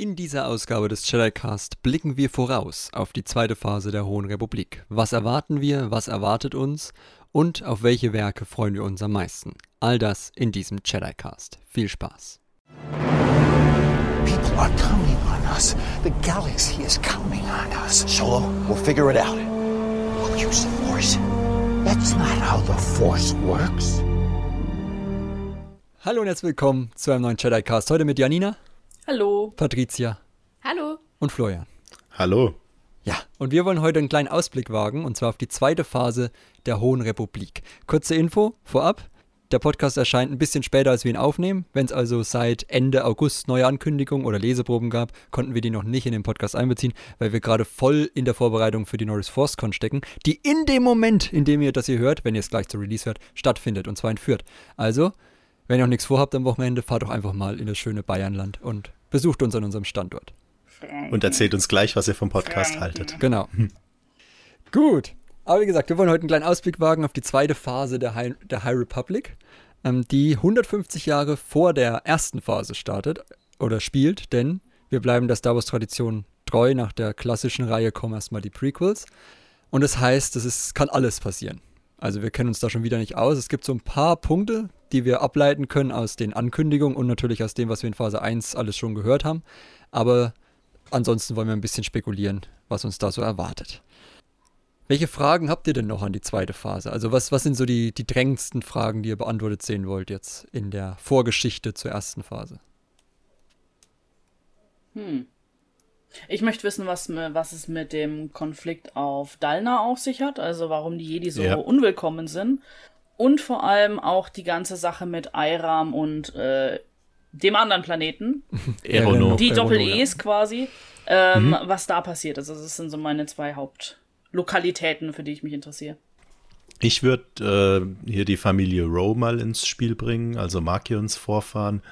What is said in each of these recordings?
In dieser Ausgabe des JediCast blicken wir voraus auf die zweite Phase der Hohen Republik. Was erwarten wir, was erwartet uns und auf welche Werke freuen wir uns am meisten? All das in diesem JediCast. Viel Spaß. People are counting on us. The galaxy is counting on us. Solo, we'll figure it out. We'll use the Force. That's not how the Force works. Hallo und herzlich willkommen zu einem neuen JediCast. Heute mit Janina, Hallo. Patricia Hallo. und Florian. Hallo. Ja, und wir wollen heute einen kleinen Ausblick wagen, und zwar auf die zweite Phase der Hohen Republik. Kurze Info vorab. Der Podcast erscheint ein bisschen später, als wir ihn aufnehmen. Wenn es also seit Ende August neue Ankündigungen oder Leseproben gab, konnten wir die noch nicht in den Podcast einbeziehen, weil wir gerade voll in der Vorbereitung für die Norris ForceCon stecken, die in dem Moment, in dem ihr das hier hört, wenn ihr es gleich zu Release hört, stattfindet, und zwar in Fürth. Also, wenn ihr noch nichts vorhabt am Wochenende, fahrt doch einfach mal in das schöne Bayernland und besucht uns an unserem Standort. Und erzählt uns gleich, was ihr vom Podcast haltet. Genau. Gut. Aber wie gesagt, wir wollen heute einen kleinen Ausblick wagen auf die zweite Phase der High, der High Republic, ähm, die 150 Jahre vor der ersten Phase startet oder spielt, denn wir bleiben der Star Wars-Tradition treu. Nach der klassischen Reihe kommen erstmal die Prequels. Und das heißt, es kann alles passieren. Also wir kennen uns da schon wieder nicht aus. Es gibt so ein paar Punkte, die wir ableiten können aus den Ankündigungen und natürlich aus dem, was wir in Phase 1 alles schon gehört haben. Aber ansonsten wollen wir ein bisschen spekulieren, was uns da so erwartet. Welche Fragen habt ihr denn noch an die zweite Phase? Also was, was sind so die, die drängendsten Fragen, die ihr beantwortet sehen wollt jetzt in der Vorgeschichte zur ersten Phase? Ich möchte wissen, was, was es mit dem Konflikt auf Dalna auf sich hat, also warum die Jedi so Ja. unwillkommen sind. Und vor allem auch die ganze Sache mit Airam und äh, dem anderen Planeten, Erono. die Doppel-E's quasi, ähm, was da passiert ist. Also das sind so meine zwei Hauptlokalitäten, für die ich mich interessiere. Ich würde äh, hier die Familie Rowe mal ins Spiel bringen, also Markions Vorfahren.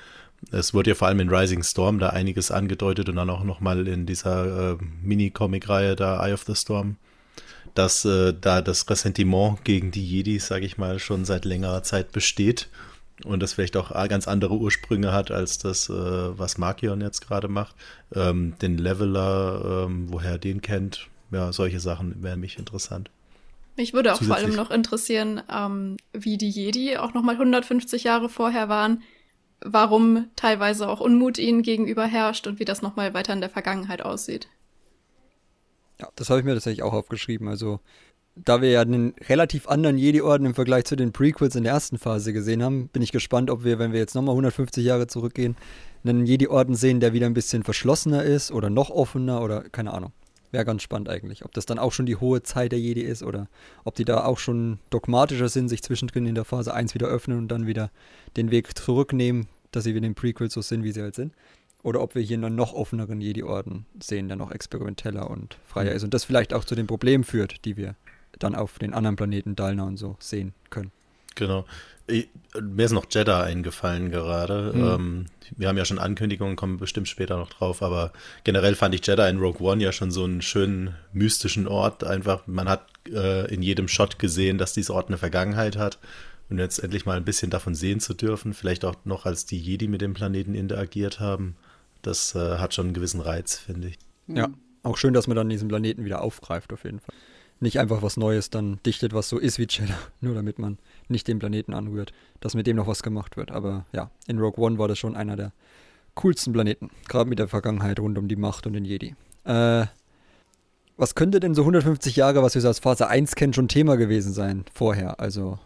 Es wurde ja vor allem in Rising Storm da einiges angedeutet und dann auch nochmal in dieser äh, Mini-Comic-Reihe da Eye of the Storm, dass äh, da das Ressentiment gegen die Jedis, sage ich mal, schon seit längerer Zeit besteht und das vielleicht auch ganz andere Ursprünge hat als das, äh, was Markion jetzt gerade macht. Ähm, den Leveler, ähm, woher er den kennt, ja, solche Sachen wären mich interessant. Mich würde auch vor allem noch interessieren, ähm, wie die Jedi auch nochmal 150 Jahre vorher waren, warum teilweise auch Unmut ihnen gegenüber herrscht und wie das nochmal weiter in der Vergangenheit aussieht. Ja, das habe ich mir tatsächlich auch aufgeschrieben. Also, da wir ja einen relativ anderen Jedi-Orden im Vergleich zu den Prequels in der ersten Phase gesehen haben, bin ich gespannt, ob wir, wenn wir jetzt nochmal 150 Jahre zurückgehen, einen Jedi-Orden sehen, der wieder ein bisschen verschlossener ist oder noch offener oder keine Ahnung. Wäre ganz spannend eigentlich. Ob das dann auch schon die hohe Zeit der Jedi ist oder ob die da auch schon dogmatischer sind, sich zwischendrin in der Phase 1 wieder öffnen und dann wieder den Weg zurücknehmen, dass sie wie in den Prequels so sind, wie sie halt sind. Oder ob wir hier einen noch offeneren Jedi-Orden sehen, der noch experimenteller und freier ist. Und das vielleicht auch zu den Problemen führt, die wir dann auf den anderen Planeten Dalna und so sehen können. Genau. Mir ist noch Jeddah eingefallen gerade. Ähm, wir haben ja schon Ankündigungen, kommen bestimmt später noch drauf, aber generell fand ich Jeddah in Rogue One ja schon so einen schönen mystischen Ort. Einfach, man hat äh, in jedem Shot gesehen, dass dieser Ort eine Vergangenheit hat. Und jetzt endlich mal ein bisschen davon sehen zu dürfen, vielleicht auch noch als die Jedi mit dem Planeten interagiert haben, das äh, hat schon einen gewissen Reiz, finde ich. Ja, auch schön, dass man dann diesen Planeten wieder aufgreift, auf jeden Fall. Nicht einfach was Neues dann dichtet, was so ist wie Jeddah, nur damit man nicht den Planeten anrührt, dass mit dem noch was gemacht wird. Aber ja, in Rogue One war das schon einer der coolsten Planeten, gerade mit der Vergangenheit rund um die Macht und den Jedi. Äh, was könnte denn so 150 Jahre, was wir so als Phase 1 kennen, schon Thema gewesen sein vorher? Also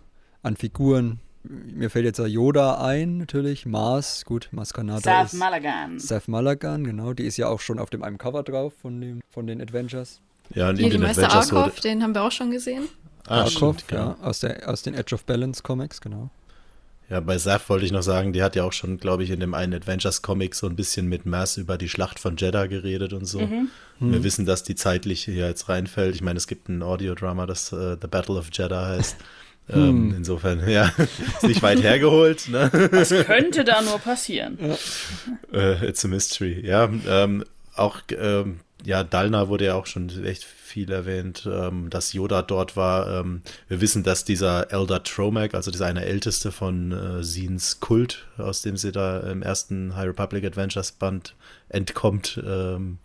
an Figuren. Mir fällt jetzt ja Yoda ein, natürlich. Mars, gut, Mars Kanata Saf ist. Malagan. Seth Malagan, genau, die ist ja auch schon auf dem einem Cover drauf von, dem, von den Adventures. Ja, und Hier die den Meister Adventures Arkov, den haben wir auch schon gesehen. Ah, Tarkov, stimmt, genau. ja, aus, der, aus den Edge of Balance Comics, genau. Ja, bei Saf wollte ich noch sagen, die hat ja auch schon, glaube ich, in dem einen Adventures-Comic so ein bisschen mit Mass über die Schlacht von Jeddah geredet und so. Wir wissen, dass die zeitlich hier jetzt reinfällt. Ich meine, es gibt ein Audiodrama, das äh, The Battle of Jeddah heißt. Ähm, insofern, ja, ist nicht weit hergeholt, ne? Was könnte da nur passieren? Äh, it's a mystery, ja. Ähm, auch ähm, ja, Dalna wurde ja auch schon echt viel erwähnt, ähm, dass Yoda dort war. Ähm, wir wissen, dass dieser Elder Tromac, also dieser eine Älteste von äh, Sins Kult, aus dem sie da im ersten High Republic Adventures Band entkommt, ähm,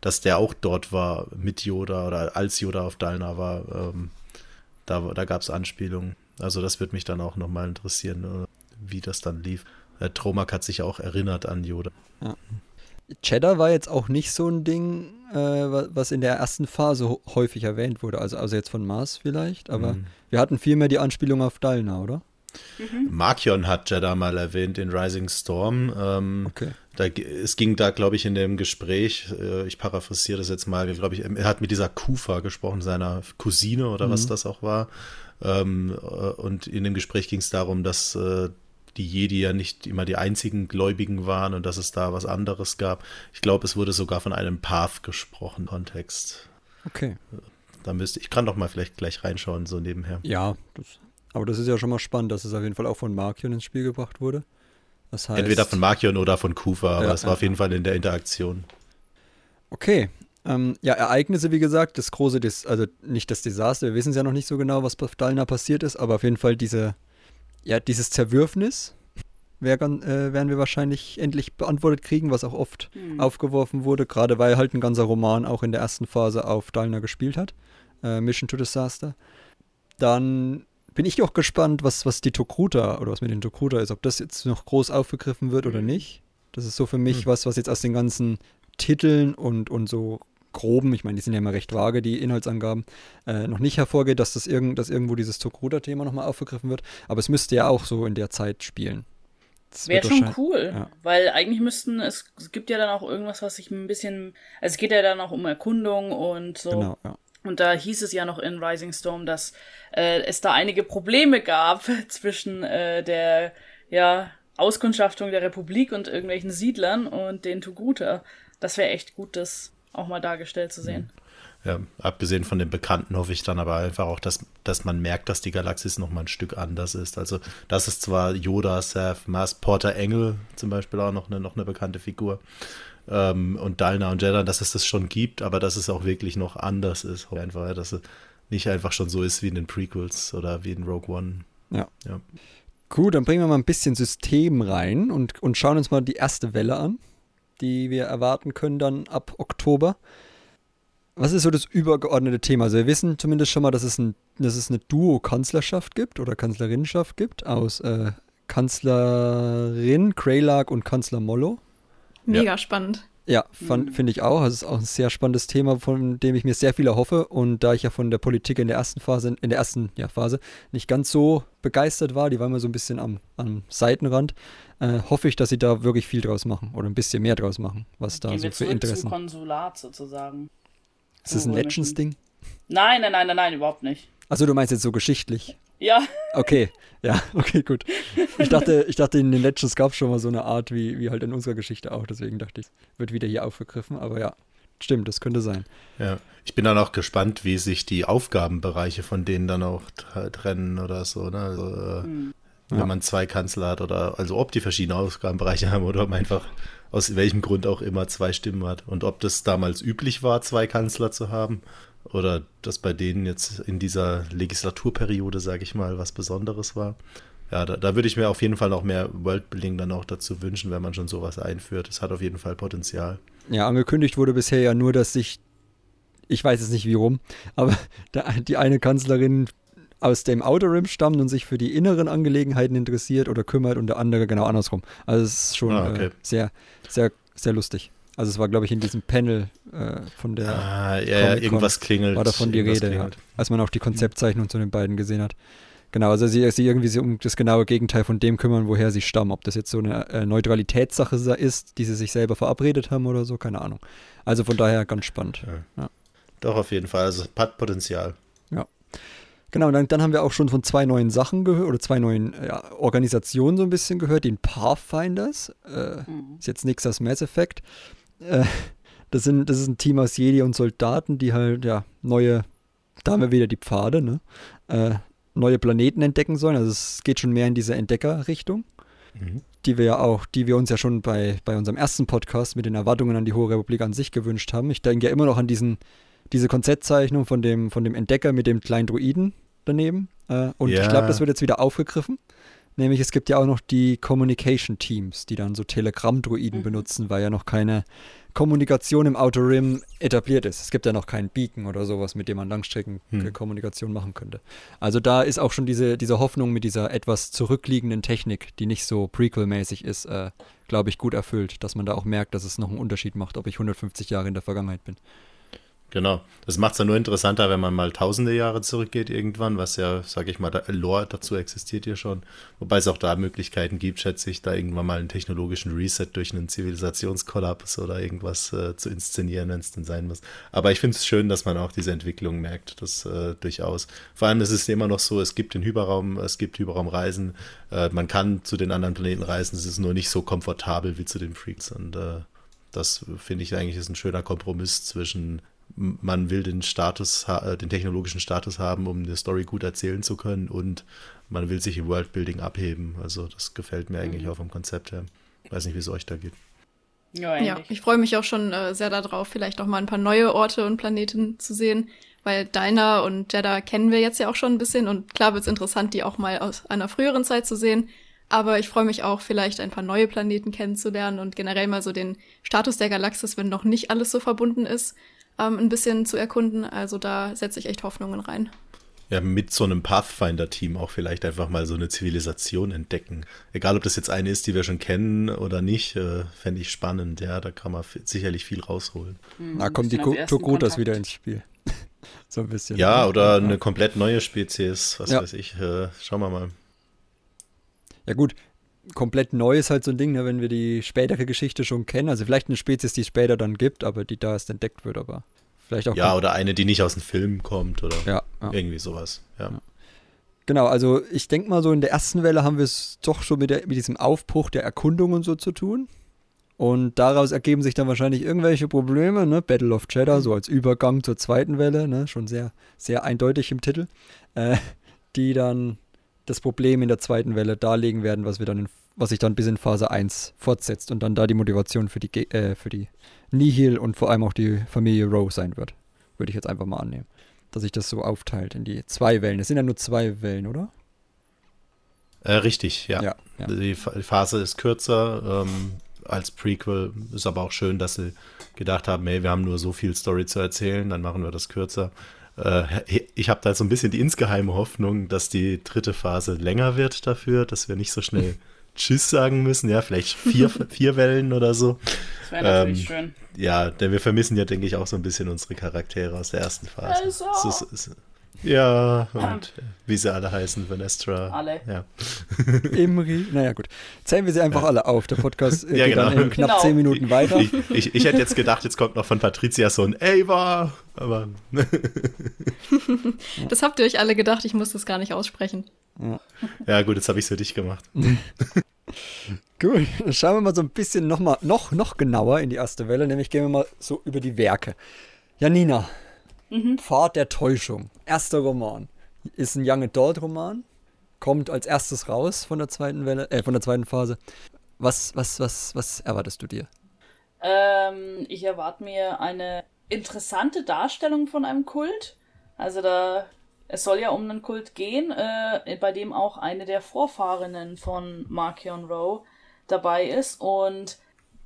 dass der auch dort war mit Yoda oder als Yoda auf Dalna war. Ähm, da da gab es Anspielungen. Also das wird mich dann auch nochmal interessieren, äh, wie das dann lief. Der Tromac hat sich auch erinnert an Yoda. Ja. Cheddar war jetzt auch nicht so ein Ding, äh, was in der ersten Phase häufig erwähnt wurde. Also, also jetzt von Mars vielleicht, aber mhm. wir hatten vielmehr die Anspielung auf Dalna, oder? Mhm. Markion hat Jeddah mal erwähnt in Rising Storm. Ähm, okay. Da, es ging da, glaube ich, in dem Gespräch, äh, ich paraphrasiere das jetzt mal, glaube ich, er hat mit dieser Kufa gesprochen, seiner Cousine oder mhm. was das auch war. Ähm, äh, und in dem Gespräch ging es darum, dass äh, die Jedi ja nicht immer die einzigen Gläubigen waren und dass es da was anderes gab. Ich glaube, es wurde sogar von einem Path gesprochen, Kontext. Okay. Da müsste ich kann doch mal vielleicht gleich reinschauen, so nebenher. Ja, das, aber das ist ja schon mal spannend, dass es auf jeden Fall auch von Markion ins Spiel gebracht wurde. Das heißt, Entweder von Markion oder von Kufa, aber es ja, war auf jeden Fall in der Interaktion. Okay. Ähm, ja, Ereignisse, wie gesagt, das große, Des also nicht das Desaster, wir wissen es ja noch nicht so genau, was bei Dalna passiert ist, aber auf jeden Fall diese ja, dieses Zerwürfnis wär, äh, werden wir wahrscheinlich endlich beantwortet kriegen, was auch oft mhm. aufgeworfen wurde, gerade weil halt ein ganzer Roman auch in der ersten Phase auf Dalna gespielt hat. Äh, Mission to Disaster. Dann bin ich auch gespannt, was, was die Tokruta oder was mit den Tokruta ist, ob das jetzt noch groß aufgegriffen wird mhm. oder nicht. Das ist so für mich mhm. was, was jetzt aus den ganzen Titeln und, und so groben, ich meine, die sind ja immer recht vage, die Inhaltsangaben, äh, noch nicht hervorgeht, dass das irgend, dass irgendwo dieses Tokruda-Thema nochmal aufgegriffen wird. Aber es müsste ja auch so in der Zeit spielen. Wäre schon cool, ja. weil eigentlich müssten, es, es, gibt ja dann auch irgendwas, was sich ein bisschen, also es geht ja dann auch um Erkundung und so. Genau, ja. Und da hieß es ja noch in Rising Storm, dass äh, es da einige Probleme gab zwischen äh, der, ja, Auskundschaftung der Republik und irgendwelchen Siedlern und den Toguta. Das wäre echt gut, das auch mal dargestellt zu sehen. Ja, abgesehen von den Bekannten hoffe ich dann aber einfach auch, dass, dass man merkt, dass die Galaxis noch mal ein Stück anders ist. Also, das ist zwar Yoda, Seth, Mars, Porter Engel zum Beispiel auch noch eine, noch eine bekannte Figur. Ähm, und Dalna und Jeddah, dass es das schon gibt, aber dass es auch wirklich noch anders ist. Einfach, dass es nicht einfach schon so ist wie in den Prequels oder wie in Rogue One. Ja. ja. Gut, dann bringen wir mal ein bisschen System rein und, und schauen uns mal die erste Welle an die wir erwarten können dann ab Oktober. Was ist so das übergeordnete Thema? Also wir wissen zumindest schon mal, dass es, ein, dass es eine Duo-Kanzlerschaft gibt oder Kanzlerinnenschaft gibt aus äh, Kanzlerin Kraylark und Kanzler Mollo. Mega ja. spannend. Ja, mhm. finde ich auch. Also es ist auch ein sehr spannendes Thema, von dem ich mir sehr viel erhoffe. Und da ich ja von der Politik in der ersten Phase, in der ersten ja, Phase nicht ganz so begeistert war, die war immer so ein bisschen am, am Seitenrand, äh, hoffe ich, dass sie da wirklich viel draus machen oder ein bisschen mehr draus machen, was da Gehen so für Interessen. Zum Konsulat sozusagen. Ist das ein Legends-Ding? Nein, nein, nein, nein, nein, überhaupt nicht. Also du meinst jetzt so geschichtlich? Ja. Okay, ja, okay, gut. Ich dachte, ich dachte, in den Legends gab es schon mal so eine Art, wie, wie halt in unserer Geschichte auch. Deswegen dachte ich, wird wieder hier aufgegriffen. Aber ja, stimmt, das könnte sein. Ja, ich bin dann auch gespannt, wie sich die Aufgabenbereiche von denen dann auch trennen oder so. Ne? Also, mhm. Wenn ja. man zwei Kanzler hat oder also ob die verschiedene Aufgabenbereiche haben oder ob man einfach aus welchem Grund auch immer zwei Stimmen hat. Und ob das damals üblich war, zwei Kanzler zu haben oder das bei denen jetzt in dieser Legislaturperiode, sage ich mal, was Besonderes war. Ja, da, da würde ich mir auf jeden Fall noch mehr Worldbuilding dann auch dazu wünschen, wenn man schon sowas einführt. Es hat auf jeden Fall Potenzial. Ja, angekündigt wurde bisher ja nur, dass sich, ich weiß es nicht wie rum, aber die eine Kanzlerin aus dem Outer Rim stammt und sich für die inneren Angelegenheiten interessiert oder kümmert und der andere genau andersrum. Also es ist schon ah, okay. äh, sehr, sehr, sehr lustig. Also es war, glaube ich, in diesem Panel äh, von der ah, ja, ja, irgendwas klingelt. War davon die Rede, ja, als man auch die Konzeptzeichnung zu den beiden gesehen hat. Genau, also sie, sie irgendwie so um das genaue Gegenteil von dem kümmern, woher sie stammen. Ob das jetzt so eine äh, Neutralitätssache ist, die sie sich selber verabredet haben oder so, keine Ahnung. Also von daher ganz spannend. Ja. Doch, auf jeden Fall. Also hat Potenzial. Ja. Genau, dann, dann haben wir auch schon von zwei neuen Sachen gehört oder zwei neuen ja, Organisationen so ein bisschen gehört. Den Pathfinders. Äh, mhm. Ist jetzt nichts aus Mass Effect. Äh, das, sind, das ist ein Team aus Jedi und Soldaten, die halt, ja, neue, da haben wir wieder die Pfade, ne? Äh, neue Planeten entdecken sollen. Also es geht schon mehr in diese Entdeckerrichtung. mhm. die wir ja auch, die wir uns ja schon bei, bei unserem ersten Podcast mit den Erwartungen an die Hohe Republik an sich gewünscht haben. Ich denke ja immer noch an diesen, diese Konzeptzeichnung von dem, von dem Entdecker mit dem kleinen Druiden daneben. Äh, und ja. ich glaube, das wird jetzt wieder aufgegriffen. Nämlich es gibt ja auch noch die Communication Teams, die dann so Telegram-Druiden mhm. benutzen, weil ja noch keine Kommunikation im Outer Rim etabliert ist. Es gibt ja noch keinen Beacon oder sowas, mit dem man Langstreckenkommunikation hm. machen könnte. Also da ist auch schon diese, diese Hoffnung mit dieser etwas zurückliegenden Technik, die nicht so Prequel-mäßig ist, äh, glaube ich, gut erfüllt, dass man da auch merkt, dass es noch einen Unterschied macht, ob ich 150 Jahre in der Vergangenheit bin. Genau. Das macht es ja nur interessanter, wenn man mal tausende Jahre zurückgeht irgendwann, was ja, sage ich mal, da, Lore dazu existiert ja schon. Wobei es auch da Möglichkeiten gibt, schätze ich, da irgendwann mal einen technologischen Reset durch einen Zivilisationskollaps oder irgendwas äh, zu inszenieren, wenn es denn sein muss. Aber ich finde es schön, dass man auch diese Entwicklung merkt, das äh, durchaus. Vor allem ist es immer noch so, es gibt den Hyperraum, es gibt Hyperraumreisen, äh, man kann zu den anderen Planeten reisen, es ist nur nicht so komfortabel wie zu den Freaks und äh, das finde ich eigentlich ist ein schöner Kompromiss zwischen man will den Status, äh, den technologischen Status haben, um eine Story gut erzählen zu können und man will sich im Worldbuilding abheben. Also das gefällt mir eigentlich mhm. auch vom Konzept her. Weiß nicht, wie es euch da geht. Ja, ja ich freue mich auch schon äh, sehr darauf, vielleicht auch mal ein paar neue Orte und Planeten zu sehen, weil Dinah und Jeddah kennen wir jetzt ja auch schon ein bisschen und klar wird es interessant, die auch mal aus einer früheren Zeit zu sehen. Aber ich freue mich auch, vielleicht ein paar neue Planeten kennenzulernen und generell mal so den Status der Galaxis, wenn noch nicht alles so verbunden ist ähm, ein bisschen zu erkunden. Also da setze ich echt Hoffnungen rein. Ja, mit so einem Pathfinder-Team auch vielleicht einfach mal so eine Zivilisation entdecken. Egal, ob das jetzt eine ist, die wir schon kennen oder nicht, äh, fände ich spannend. Ja, da kann man sicherlich viel rausholen. Mhm, da kommt die Tokotas wieder ins Spiel. so ein bisschen. Ja, ne? oder eine komplett neue Spezies, was ja. weiß ich. Äh, schauen wir mal. Ja gut, komplett neu ist halt so ein Ding, ne, wenn wir die spätere Geschichte schon kennen. Also vielleicht eine Spezies, die es später dann gibt, aber die da erst entdeckt wird, aber vielleicht auch. Ja, oder eine, die nicht aus dem Film kommt oder ja, ja. irgendwie sowas. Ja. ja. Genau, also ich denke mal so in der ersten Welle haben wir es doch schon mit, der, mit diesem Aufbruch der Erkundung und so zu tun. Und daraus ergeben sich dann wahrscheinlich irgendwelche Probleme, ne? Battle of Cheddar, so als Übergang zur zweiten Welle, ne? Schon sehr, sehr eindeutig im Titel, äh, die dann das Problem in der zweiten Welle darlegen werden, was wir dann in, was sich dann bis in Phase 1 fortsetzt und dann da die Motivation für die äh, für die Nihil und vor allem auch die Familie Rowe sein wird. Würde ich jetzt einfach mal annehmen. Dass sich das so aufteilt in die zwei Wellen. Es sind ja nur zwei Wellen, oder? Äh, richtig, ja. ja, ja. Die Phase ist kürzer ähm, als Prequel. Ist aber auch schön, dass sie gedacht haben, hey, wir haben nur so viel Story zu erzählen, dann machen wir das kürzer. Äh, ich habe da so ein bisschen die insgeheime Hoffnung, dass die dritte Phase länger wird dafür, dass wir nicht so schnell Tschüss sagen müssen. Ja, vielleicht vier, vier Wellen oder so. Das wäre natürlich ähm, schön. Ja, denn wir vermissen ja, denke ich, auch so ein bisschen unsere Charaktere aus der ersten Phase. Also. Es ist, es, ja, und ja. wie sie alle heißen, Vanestra. Alle. Ja. Imri. Naja, gut. Zählen wir sie einfach ja. alle auf. Der Podcast ja, geht genau. dann in knapp genau. zehn Minuten weiter. Ich, ich, ich, hätte jetzt gedacht, jetzt kommt noch von Patricia so ein Ava. Aber. das habt ihr euch alle gedacht, ich muss das gar nicht aussprechen. Ja, gut, jetzt habe ich es für dich gemacht. Gut, dann schauen wir mal so ein bisschen noch, mal, noch, noch genauer in die erste Welle, nämlich gehen wir mal so über die Werke. Janina, Mhm. Pfad der Täuschung. Erster Roman. Ist ein Young Adult Roman. Kommt als erstes raus von der zweiten Welle, äh, von der zweiten Phase. Was, was, was, was erwartest du dir? Ähm, ich erwarte mir eine interessante Darstellung von einem Kult. Also da, es soll ja um einen Kult gehen, äh, bei dem auch eine der Vorfahrinnen von Markion Rowe dabei ist. Und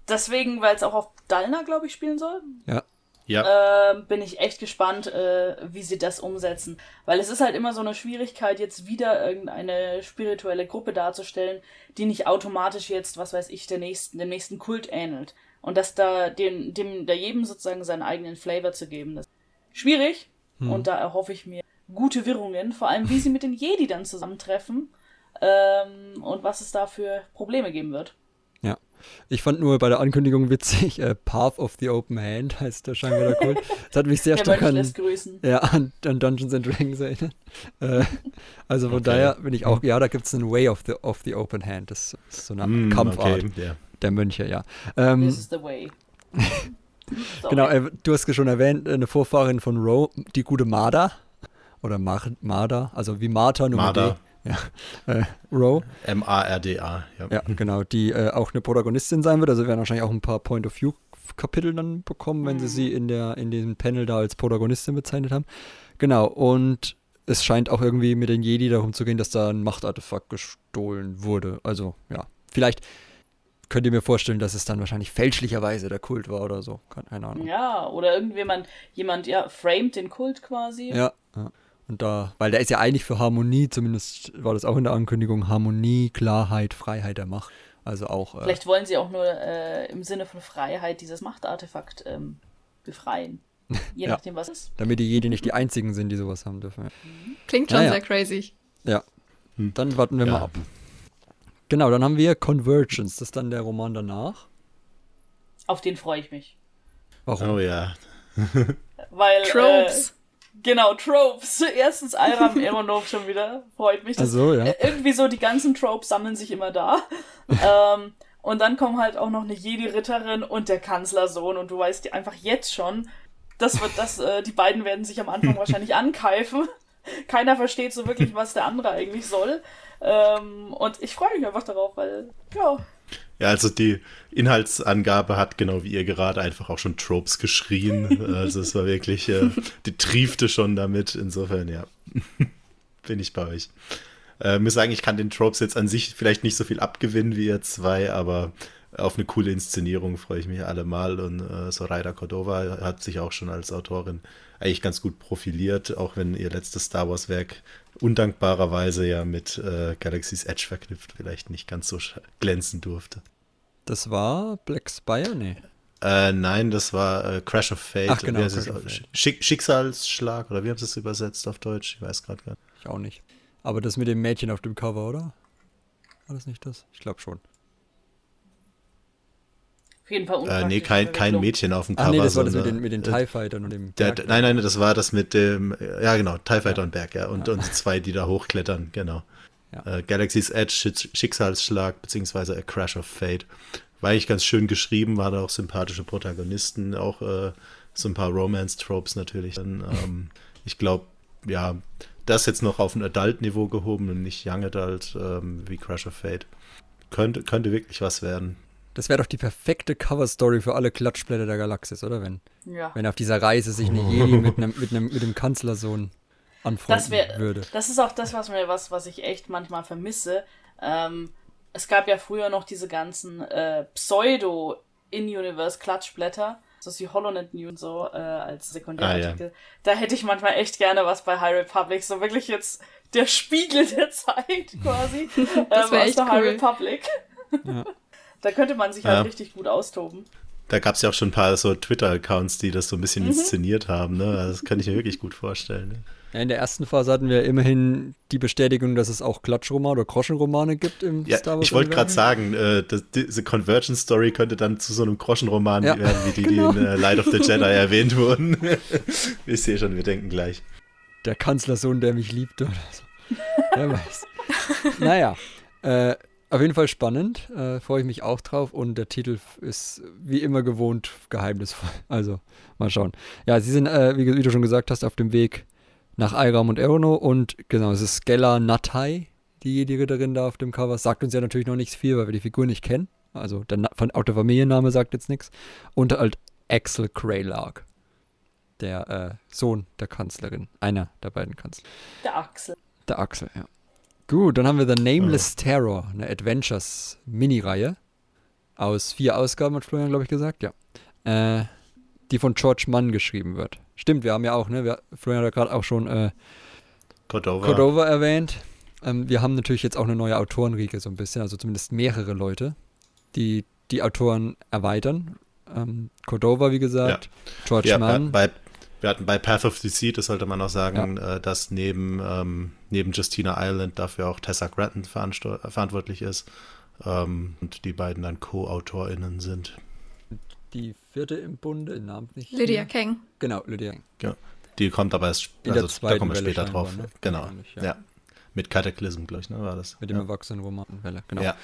deswegen, weil es auch auf Dalna, glaube ich, spielen soll. Ja ja. äh, bin ich echt gespannt, äh, wie sie das umsetzen. Weil es ist halt immer so eine Schwierigkeit, jetzt wieder irgendeine spirituelle Gruppe darzustellen, die nicht automatisch jetzt, was weiß ich, der nächsten, dem nächsten Kult ähnelt. Und das da dem, dem, da jedem sozusagen seinen eigenen Flavor zu geben. Das ist schwierig. Hm. Und da erhoffe ich mir gute Wirrungen, vor allem wie sie mit den Jedi dann zusammentreffen ähm, und was es da für Probleme geben wird. Ich fand nur bei der Ankündigung witzig, äh, Path of the Open Hand heißt der scheinbar der Kult. Das hat mich sehr der stark an, ja, an, an, Dungeons and Dragons erinnert. Äh, also von okay. daher bin ich auch, ja, da gibt es einen Way of the, of the Open Hand. Das ist so eine mm, Kampfart okay, yeah. der Mönche, ja. Ähm, This is the way. genau, äh, du hast schon erwähnt, eine Vorfahrin von Ro, die gute Marda. Oder Mar Marda, also wie Martha, nur Marda. Ja, äh, Rowe. M-A-R-D-A, ja. Ja, genau, die äh, auch eine Protagonistin sein wird. Also werden wahrscheinlich auch ein paar Point-of-View-Kapitel dann bekommen, wenn sie mhm. sie in, der, in diesem Panel da als Protagonistin bezeichnet haben. Genau, und es scheint auch irgendwie mit den Jedi darum zu gehen, dass da ein Machtartefakt gestohlen wurde. Also, ja, vielleicht könnt ihr mir vorstellen, dass es dann wahrscheinlich fälschlicherweise der Kult war oder so. Keine Ahnung. Ja, oder irgendjemand, jemand, ja, framed den Kult quasi. Ja, ja. Und da, weil der ist ja eigentlich für Harmonie, zumindest war das auch in der Ankündigung, Harmonie, Klarheit, Freiheit der Macht. Also auch. Äh, Vielleicht wollen sie auch nur äh, im Sinne von Freiheit dieses Machtartefakt ähm, befreien. Je ja. nachdem, was es ist. Damit die Jedi nicht die einzigen sind, die sowas haben dürfen. Ja. Klingt schon naja. sehr crazy. Ja. Hm. Dann warten wir ja. mal ab. Genau, dann haben wir Convergence, das ist dann der Roman danach. Auf den freue ich mich. Warum? Oh ja. Weil. Tropes. Äh, genau, Tropes. Erstens Iram Aeronov schon wieder. Freut mich. Das, also, ja. Äh, irgendwie so, die ganzen Tropes sammeln sich immer da. ähm, und dann kommen halt auch noch eine Jedi-Ritterin und der Kanzlersohn. Und du weißt einfach jetzt schon, das wird das, äh, die beiden werden sich am Anfang wahrscheinlich ankeifen. Keiner versteht so wirklich, was der andere eigentlich soll. Ähm, und ich freue mich einfach darauf, weil, ja. Ja, also die Inhaltsangabe hat genau wie ihr gerade einfach auch schon Tropes geschrien. Also es war wirklich, äh, die triefte schon damit. Insofern, ja, bin ich bei euch. Äh, muss sagen, ich kann den Tropes jetzt an sich vielleicht nicht so viel abgewinnen wie ihr zwei, aber auf eine coole Inszenierung freue ich mich allemal. Und äh, Zoraida Cordova hat sich auch schon als Autorin eigentlich ganz gut profiliert, auch wenn ihr letztes Star Wars-Werk undankbarerweise ja mit äh, Galaxy's Edge verknüpft vielleicht nicht ganz so glänzen durfte. Das war Black Spire? Nee. Äh, nein, das war äh, Crash of Fate. Ach, genau, Crash of Fate. Schick Schicksalsschlag, oder wie haben sie es übersetzt auf Deutsch? Ich weiß gerade gar nicht. Ich auch nicht. Aber das mit dem Mädchen auf dem Cover, oder? War das nicht das? Ich glaube schon. Auf jeden Fall äh, Nee, kein, kein Mädchen auf dem Cover. Ach nee, das war das mit den, mit den TIE Fightern und dem der, Nein, nein, das war das mit dem, ja genau, TIE Fighter ja. und Berg, ja. Und, ja. und zwei, die da hochklettern, genau. Ja. Äh, Galaxy's Edge, Schicksalsschlag, beziehungsweise A Crash of Fate. War eigentlich ganz schön geschrieben, war da auch sympathische Protagonisten, auch äh, so ein paar Romance-Tropes natürlich. Dann, ähm, ich glaube, ja, das jetzt noch auf ein Adult-Niveau gehoben und nicht Young Adult ähm, wie Crash of Fate. Könnte, könnte wirklich was werden. Das wäre doch die perfekte Cover-Story für alle Klatschblätter der Galaxis, oder? Wenn, ja. wenn auf dieser Reise sich eine Jedi mit einem, mit einem, mit dem Kanzlersohn anfreunden das wär, würde. Das ist auch das, was mir was, was ich echt manchmal vermisse. Ähm, es gab ja früher noch diese ganzen äh, Pseudo-In-Universe-Klatschblätter, so wie HoloNet News und so, äh, als Sekundärartikel. Ah, ja. Da hätte ich manchmal echt gerne was bei High Republic, so wirklich jetzt der Spiegel der Zeit quasi. das wäre ähm, echt cool. High Republic. Ja. Da könnte man sich halt ja. halt richtig gut austoben. Da gab es ja auch schon ein paar so Twitter-Accounts, die das so ein bisschen mhm. inszeniert haben. Ne? Also das kann ich mir wirklich gut vorstellen. Ne? Ja, in der ersten Phase hatten wir immerhin die Bestätigung, dass es auch Klatschromane oder Groschenromane gibt im ja, Star Wars. Ich wollte gerade sagen, äh, das, diese Convergence Story könnte dann zu so einem Groschenroman ja. werden, wie die, genau. die in äh, Light of the Jedi erwähnt wurden. ich sehe schon, wir denken gleich. Der Kanzlersohn, der mich liebt oder so. Wer weiß. naja, äh, auf jeden Fall spannend, äh, freue ich mich auch drauf und der Titel ist wie immer gewohnt geheimnisvoll. Also mal schauen. Ja, sie sind, äh, wie, wie, du schon gesagt hast, auf dem Weg nach Airam und Erono und genau, es ist Skella Natai, die, die Ritterin da auf dem Cover. Sagt uns ja natürlich noch nichts viel, weil wir die Figur nicht kennen. Also der, von, auch der Familienname sagt jetzt nichts. Und halt Axel Greylark, der äh, Sohn der Kanzlerin, einer der beiden Kanzler. Der Axel. Der Axel, ja. Gut, dann haben wir The Nameless oh. Terror, eine Adventures-Mini-Reihe. Aus vier Ausgaben, hat Florian, glaube ich, gesagt, ja. Äh, die von George Mann geschrieben wird. Stimmt, wir haben ja auch, ne, wir, Florian hat gerade auch schon äh, Cordova. Cordova erwähnt. Ähm, wir haben natürlich jetzt auch eine neue Autorenriege, so ein bisschen, also zumindest mehrere Leute, die die Autoren erweitern. Ähm, Cordova, wie gesagt, ja. George ja, Mann. Bei, wir hatten bei Path of the Sea, das sollte man auch sagen, ja. äh, dass neben, ähm, neben Justina Ireland dafür auch Tessa Grattan verantwortlich ist ähm, und die beiden dann Co-AutorInnen sind. Die vierte im Bunde, namentlich. Lydia Kang. Genau, Lydia Kang. Ja. Die kommt aber erst, also da kommen wir später drauf. Ne? Genau, ja. ja. Mit Cataclysm, glaube ich, ne, war das. Mit dem ja. erwachsenen Roman Welle, genau. Ja.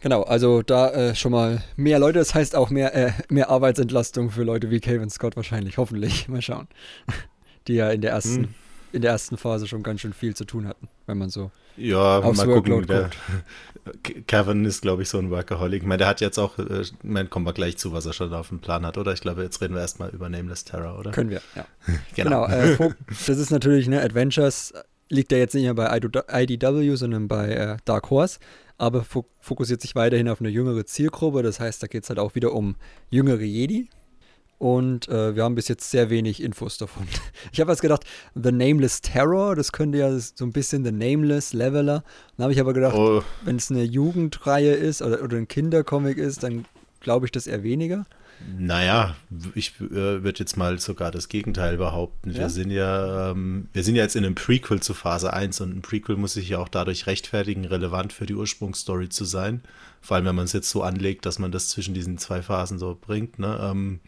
Genau, also da äh, schon mal mehr Leute, das heißt auch mehr, äh, mehr Arbeitsentlastung für Leute wie Calvin Scott wahrscheinlich, hoffentlich. Mal schauen. Die ja in der ersten hm. in der ersten Phase schon ganz schön viel zu tun hatten, wenn man so ja, aufs mal Workload gucken. Der, Kevin ist, glaube ich, so ein Workaholic. Ich meine, der hat jetzt auch, äh, ich meine, kommen wir gleich zu, was er schon auf dem Plan hat, oder? Ich glaube, jetzt reden wir erstmal über Nameless Terror, oder? Können wir, ja. genau. genau äh, das ist natürlich, ne, Adventures liegt ja jetzt nicht mehr bei IDW, sondern bei äh, Dark Horse, aber fokussiert sich weiterhin auf eine jüngere Zielgruppe. Das heißt, da geht es halt auch wieder um jüngere Jedi, und äh, wir haben bis jetzt sehr wenig Infos davon. Ich habe erst gedacht, The Nameless Terror, das könnte ja so ein bisschen The Nameless Leveler. Dann habe ich aber gedacht, oh. wenn es eine Jugendreihe ist oder, oder ein Kindercomic ist, dann glaube ich das eher weniger. Naja, ich äh, würde jetzt mal sogar das Gegenteil behaupten. Ja? Wir sind ja, ähm, wir sind ja jetzt in einem Prequel zu Phase 1 und ein Prequel muss sich ja auch dadurch rechtfertigen, relevant für die Ursprungsstory zu sein. Vor allem, wenn man es jetzt so anlegt, dass man das zwischen diesen zwei Phasen so bringt. Ne? Ähm,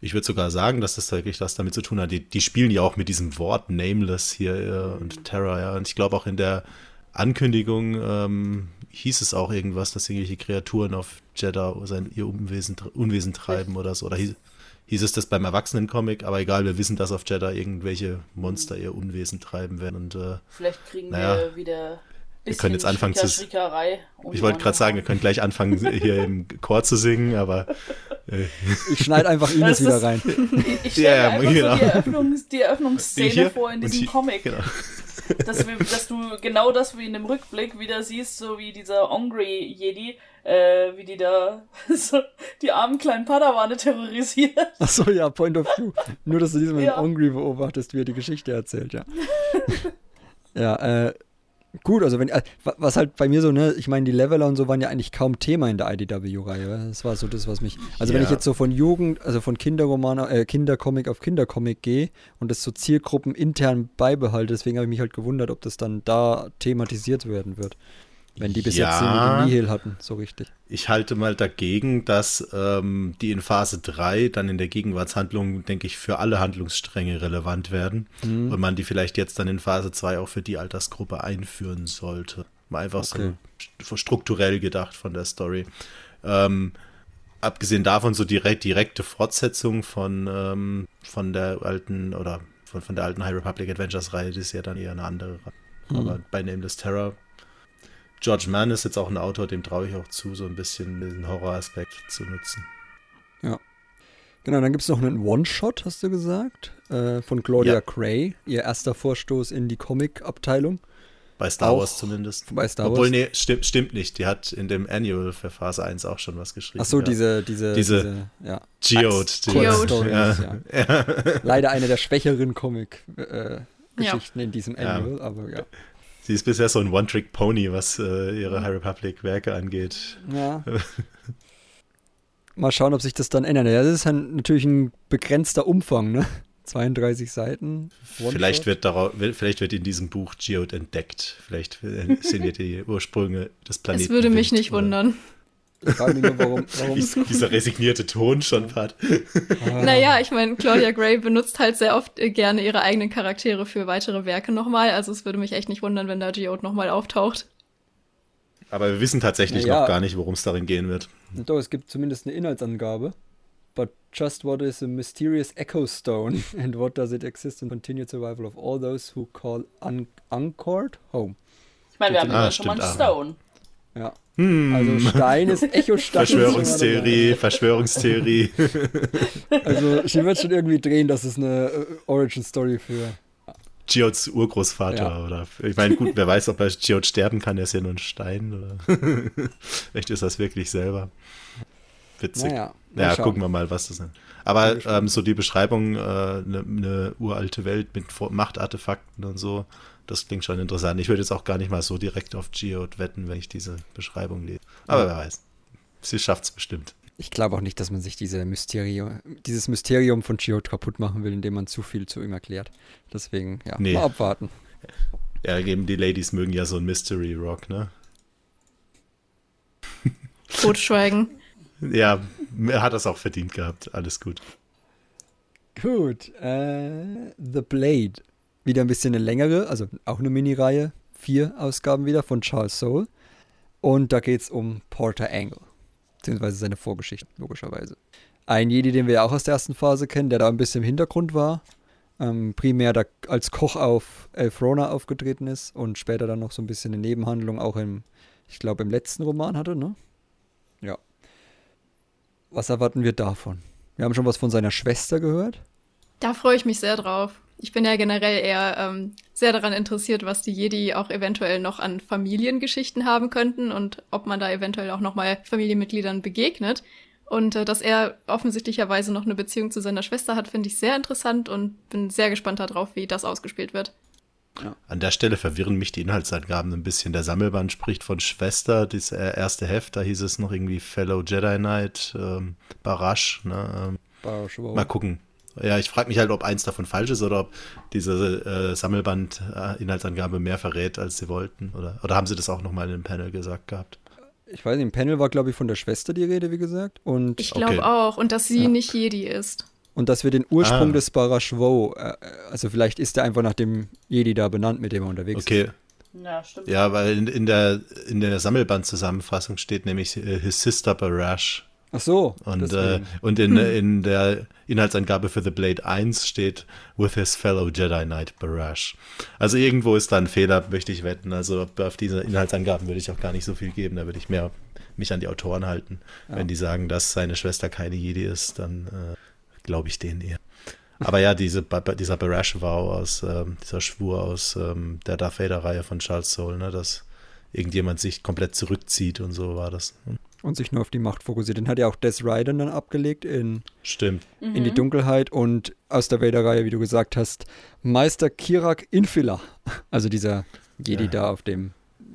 ich würde sogar sagen, dass das wirklich was damit zu tun hat. Die, die spielen ja auch mit diesem Wort Nameless hier äh, und Terror, ja. Und ich glaube auch in der Ankündigung ähm, hieß es auch irgendwas, dass irgendwelche Kreaturen auf Jeddah sein, ihr Unwesen, Unwesen treiben oder so. Oder hieß, hieß es das beim Erwachsenen-Comic, aber egal, wir wissen, dass auf Jeddah irgendwelche Monster ihr Unwesen treiben werden. Und, äh, Vielleicht kriegen naja, wir wieder wir können jetzt anfangen zu. Ich wollte gerade sagen, wir können gleich anfangen, hier im Chor zu singen, aber. Ich schneide einfach Ines wieder rein. Ich, ich stelle ja, einfach genau. so die, Eröffnungs, die Eröffnungsszene hier, vor in diesem hier, Comic. Genau. Dass, wir, dass, du genau das wie in dem Rückblick wieder siehst, so wie dieser Ongri Jedi, äh, wie die da so die armen kleinen Padawane terrorisiert. Achso, ja, Point of View. Nur, dass du diesmal ja. Ongri beobachtest, wie er die Geschichte erzählt, ja. ja, äh, Gut, also wenn, äh, was halt bei mir so, ne, ich meine, die Leveler und so waren ja eigentlich kaum Thema in der IDW-Reihe. Das war so das, was mich. Also ja. wenn ich jetzt so von Jugend, also von Kinderroman, äh, Kindercomic auf Kindercomic gehe und das so Zielgruppen intern beibehalte, deswegen habe ich mich halt gewundert, ob das dann da thematisiert werden wird. Wenn die bis ja, jetzt Nihil hatten, so richtig. Ich halte mal dagegen, dass ähm, die in Phase 3 dann in der Gegenwartshandlung, denke ich, für alle Handlungsstränge relevant werden. Mhm. Und man die vielleicht jetzt dann in Phase 2 auch für die Altersgruppe einführen sollte. Mal einfach okay. so strukturell gedacht von der Story. Ähm, abgesehen davon so direkt direkte Fortsetzung von, ähm, von der alten oder von, von der alten High Republic Adventures Reihe, das ist ja dann eher eine andere. Mhm. Aber bei Nameless Terror George Mann ist jetzt auch ein Autor, dem traue ich auch zu, so ein bisschen den Horroraspekt zu nutzen. Ja. Genau, dann gibt es noch einen One-Shot, hast du gesagt, äh, von Claudia ja. Gray, ihr erster Vorstoß in die Comic-Abteilung. Bei Star auch Wars zumindest. Bei Star Obwohl, Wars. nee, stimmt, stimmt nicht. Die hat in dem Annual für Phase 1 auch schon was geschrieben. Ach so, diese, diese, diese, diese ja. Geode. Geode. Ja. Ja. Leider eine der schwächeren Comic-Geschichten äh, in diesem Annual, aber ja. Sie ist bisher so ein One-Trick-Pony, was äh, ihre High Republic-Werke angeht. Ja. Mal schauen, ob sich das dann ändert. Ja, das ist halt natürlich ein begrenzter Umfang, ne? 32 Seiten. Vielleicht wird, darauf, vielleicht wird in diesem Buch Geode entdeckt. Vielleicht sind wir die Ursprünge des Planeten. Es würde mich nicht wundern. Ich frage mich nur, warum. warum Dieser resignierte Ton schon, Pat. Ah. Naja, ich meine, Claudia Gray benutzt halt sehr oft äh, gerne ihre eigenen Charaktere für weitere Werke nochmal. Also es würde mich echt nicht wundern, wenn da Geode nochmal auftaucht. Aber wir wissen tatsächlich naja. noch gar nicht, worum es darin gehen wird. Doch, es gibt zumindest eine Inhaltsangabe. But just what is a mysterious echo stone and what does it exist in continued survival of all those who call un Uncored home? Ich meine, wir haben ja schon mal einen Stone. Ja. Hm. Also Stein ist Echo-Stein. Verschwörungstheorie, Verschwörungstheorie. also ich würde schon irgendwie drehen, dass es eine äh, Origin-Story für Geods Urgroßvater ja. oder ich meine, gut, wer weiß, ob er Geod sterben kann, er ist ja nur ein Stein oder vielleicht ist das wirklich selber. Witzig. Naja, ja, gucken wir mal, was das ist. Aber ähm, so die Beschreibung, eine äh, ne, ne uralte Welt mit Machtartefakten und so, das klingt schon interessant. Ich würde jetzt auch gar nicht mal so direkt auf Geode wetten, wenn ich diese Beschreibung lese. Aber ja. wer weiß. Sie schafft es bestimmt. Ich glaube auch nicht, dass man sich diese Mysterium, dieses Mysterium von Geode kaputt machen will, indem man zu viel zu ihm erklärt. Deswegen, ja, nee. mal abwarten. Ja, eben die Ladies mögen ja so ein Mystery Rock, ne? Totschweigen. ja, er hat das auch verdient gehabt. Alles gut. Gut. Äh, The Blade wieder ein bisschen eine längere, also auch eine Mini-Reihe. Vier Ausgaben wieder von Charles Soule. Und da geht es um Porter Angle. Beziehungsweise seine Vorgeschichte, logischerweise. Ein Jedi, den wir ja auch aus der ersten Phase kennen, der da ein bisschen im Hintergrund war. ähm, primär da als Koch auf Elfrona aufgetreten ist und später dann noch so ein bisschen eine Nebenhandlung auch im, ich glaube, im letzten Roman hatte, ne? Ja. Was erwarten wir davon? Wir haben schon was von seiner Schwester gehört. Da freue ich mich sehr drauf. Ich bin ja generell eher ähm, sehr daran interessiert, was die Jedi auch eventuell noch an Familiengeschichten haben könnten und ob man da eventuell auch nochmal Familienmitgliedern begegnet. Und äh, dass er offensichtlicherweise noch eine Beziehung zu seiner Schwester hat, finde ich sehr interessant und bin sehr gespannt darauf, wie das ausgespielt wird. Ja. An der Stelle verwirren mich die Inhaltsangaben ein bisschen. Der Sammelband spricht von Schwester, das äh, erste Heft, da hieß es noch irgendwie Fellow Jedi Knight, ähm, Barash. Ne? Ähm, Barash wow. Mal gucken. Ja, ich frage mich halt, ob eins davon falsch ist oder ob diese äh, Sammelband-Inhaltsangabe mehr verrät, als sie wollten. Oder, oder haben sie das auch nochmal in dem Panel gesagt gehabt? Ich weiß nicht, im Panel war, glaube ich, von der Schwester die Rede, wie gesagt. Und ich glaube okay. auch. Und dass sie ja. nicht Jedi ist. Und dass wir den Ursprung ah. des Barashwo, äh, also vielleicht ist er einfach nach dem Jedi da benannt, mit dem er unterwegs okay. ist. Okay. Ja, stimmt. Ja, weil in, in der, in der Sammelband-Zusammenfassung steht nämlich äh, His Sister Barash. Ach so. Und, äh, und in, hm. in der Inhaltsangabe für The Blade 1 steht With his fellow Jedi Knight Barash. Also irgendwo ist da ein Fehler, möchte ich wetten. Also auf diese Inhaltsangaben würde ich auch gar nicht so viel geben. Da würde ich mehr mich an die Autoren halten. Ja. Wenn die sagen, dass seine Schwester keine Jedi ist, dann äh, glaube ich denen eher. Aber ja, diese, dieser Barash-Vow aus, ähm, dieser Schwur aus ähm, der Darth Vader-Reihe von Charles Soule, ne, dass irgendjemand sich komplett zurückzieht und so war das. Hm und sich nur auf die Macht fokussiert. Den hat ja auch Death Rider dann abgelegt in, Stimmt. in die mhm. Dunkelheit und aus der Vader-Reihe, wie du gesagt hast, Meister Kirak Infila. Also dieser Jedi ja. da auf dem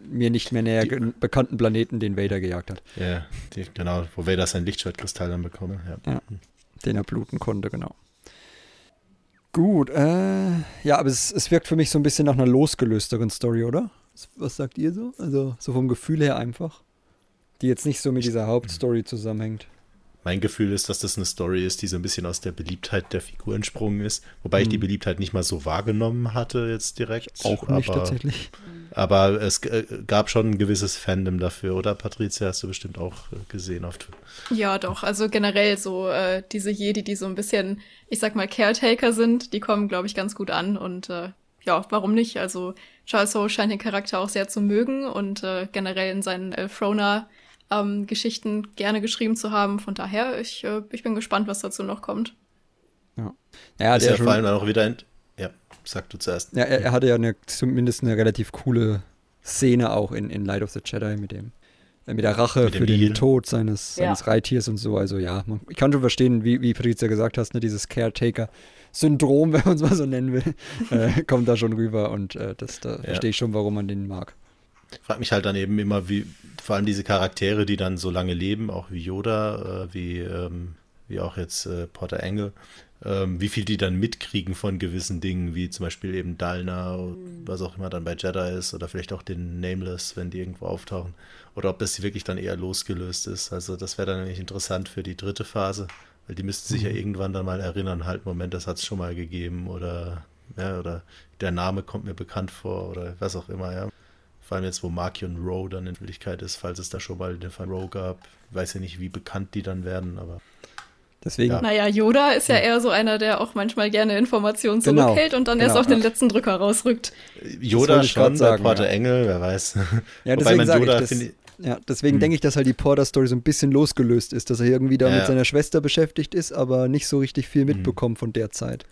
mir nicht mehr näher die, bekannten Planeten, den Vader gejagt hat. Ja, die, genau, wo Vader sein Lichtschwertkristall dann bekommen. Ja. ja. den er bluten konnte, genau. Gut, äh, ja, aber es, es wirkt für mich so ein bisschen nach einer losgelösteren Story, oder? Was sagt ihr so? Also so vom Gefühl her einfach die jetzt nicht so mit dieser Hauptstory zusammenhängt. Mein Gefühl ist, dass das eine Story ist, die so ein bisschen aus der Beliebtheit der Figur entsprungen ist. Wobei hm. ich die mhm. Beliebtheit nicht mal so wahrgenommen hatte jetzt direkt. Auch nicht aber, tatsächlich. Aber es äh, gab schon ein gewisses Fandom dafür, oder Patricia? Hast du bestimmt auch äh, gesehen oft. Ja, doch. Also generell so äh, diese Jedi, die so ein bisschen, ich sag mal, Caretaker sind, die kommen, glaube ich, ganz gut an. Und äh, ja, warum nicht? Also Charles Soule scheint den Charakter auch sehr zu mögen und äh, generell in seinen Elfrona- ähm, Geschichten gerne geschrieben zu haben. Von daher, ich, äh, ich bin gespannt, was dazu noch kommt. Ja, ja ist der ja vor allem auch wieder. Ent ja, sag du zuerst. Ja, er, er hatte ja eine, zumindest eine relativ coole Szene auch in, in Light of the Jedi mit dem äh, mit der Rache mit für den Heal. Tod seines, ja. seines Reittiers und so. Also ja, man, ich kann schon verstehen, wie, wie Patricia gesagt hast, ne, dieses Caretaker-Syndrom, wenn man es mal so nennen will, äh, kommt da schon rüber und äh, das, da ja. verstehe ich schon, warum man den mag. Ich frage mich halt dann eben immer, wie, vor allem diese Charaktere, die dann so lange leben, auch wie Yoda, äh, wie, ähm, wie auch jetzt äh, Porter Engel, ähm, wie viel die dann mitkriegen von gewissen Dingen, wie zum Beispiel eben Dalna, mhm. was auch immer dann bei Jedi ist, oder vielleicht auch den Nameless, wenn die irgendwo auftauchen. Oder ob das wirklich dann eher losgelöst ist. Also das wäre dann nämlich interessant für die dritte Phase, weil die müssten sich mhm. ja irgendwann dann mal erinnern, halt, Moment, das hat es schon mal gegeben oder ja, oder der Name kommt mir bekannt vor oder was auch immer, ja. Vor allem jetzt, wo Markion Rowe dann in Wirklichkeit ist, falls es da schon mal den Fall Rowe gab. Ich weiß ja nicht, wie bekannt die dann werden, aber. Deswegen. Ja. Naja, Yoda ist ja eher so einer, der auch manchmal gerne Informationen genau. zurückhält und dann genau. erst auf den letzten Drücker rausrückt. Yoda schon, sagen, Porter ja. Engel, wer weiß. Ja, deswegen sage ich das. Ja, deswegen hm. denke ich, dass halt die Porter-Story so ein bisschen losgelöst ist, dass er irgendwie da ja. mit seiner Schwester beschäftigt ist, aber nicht so richtig viel hm. mitbekommt hm. von der Zeit.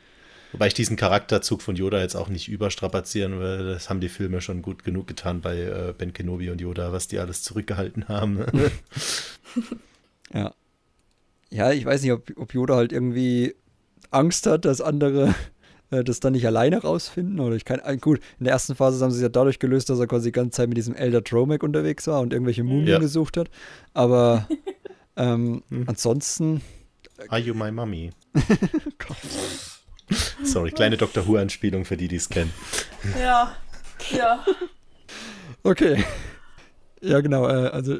Wobei ich diesen Charakterzug von Yoda jetzt auch nicht überstrapazieren will. Das haben die Filme schon gut genug getan bei äh, Ben Kenobi und Yoda, was die alles zurückgehalten haben. Ja. Ja, ich weiß nicht, ob, ob Yoda halt irgendwie Angst hat, dass andere äh, das dann nicht alleine rausfinden. Oder ich kann. Äh, gut, in der ersten Phase haben sie es ja dadurch gelöst, dass er quasi die ganze Zeit mit diesem Elder Dromek unterwegs war und irgendwelche Mumien ja. gesucht hat. Aber ähm, hm. ansonsten. Are you my mommy? Gott. Sorry, kleine Dr. Who-Anspielung für die, die es kennen. Ja, ja. Okay. Ja, genau. Äh, also,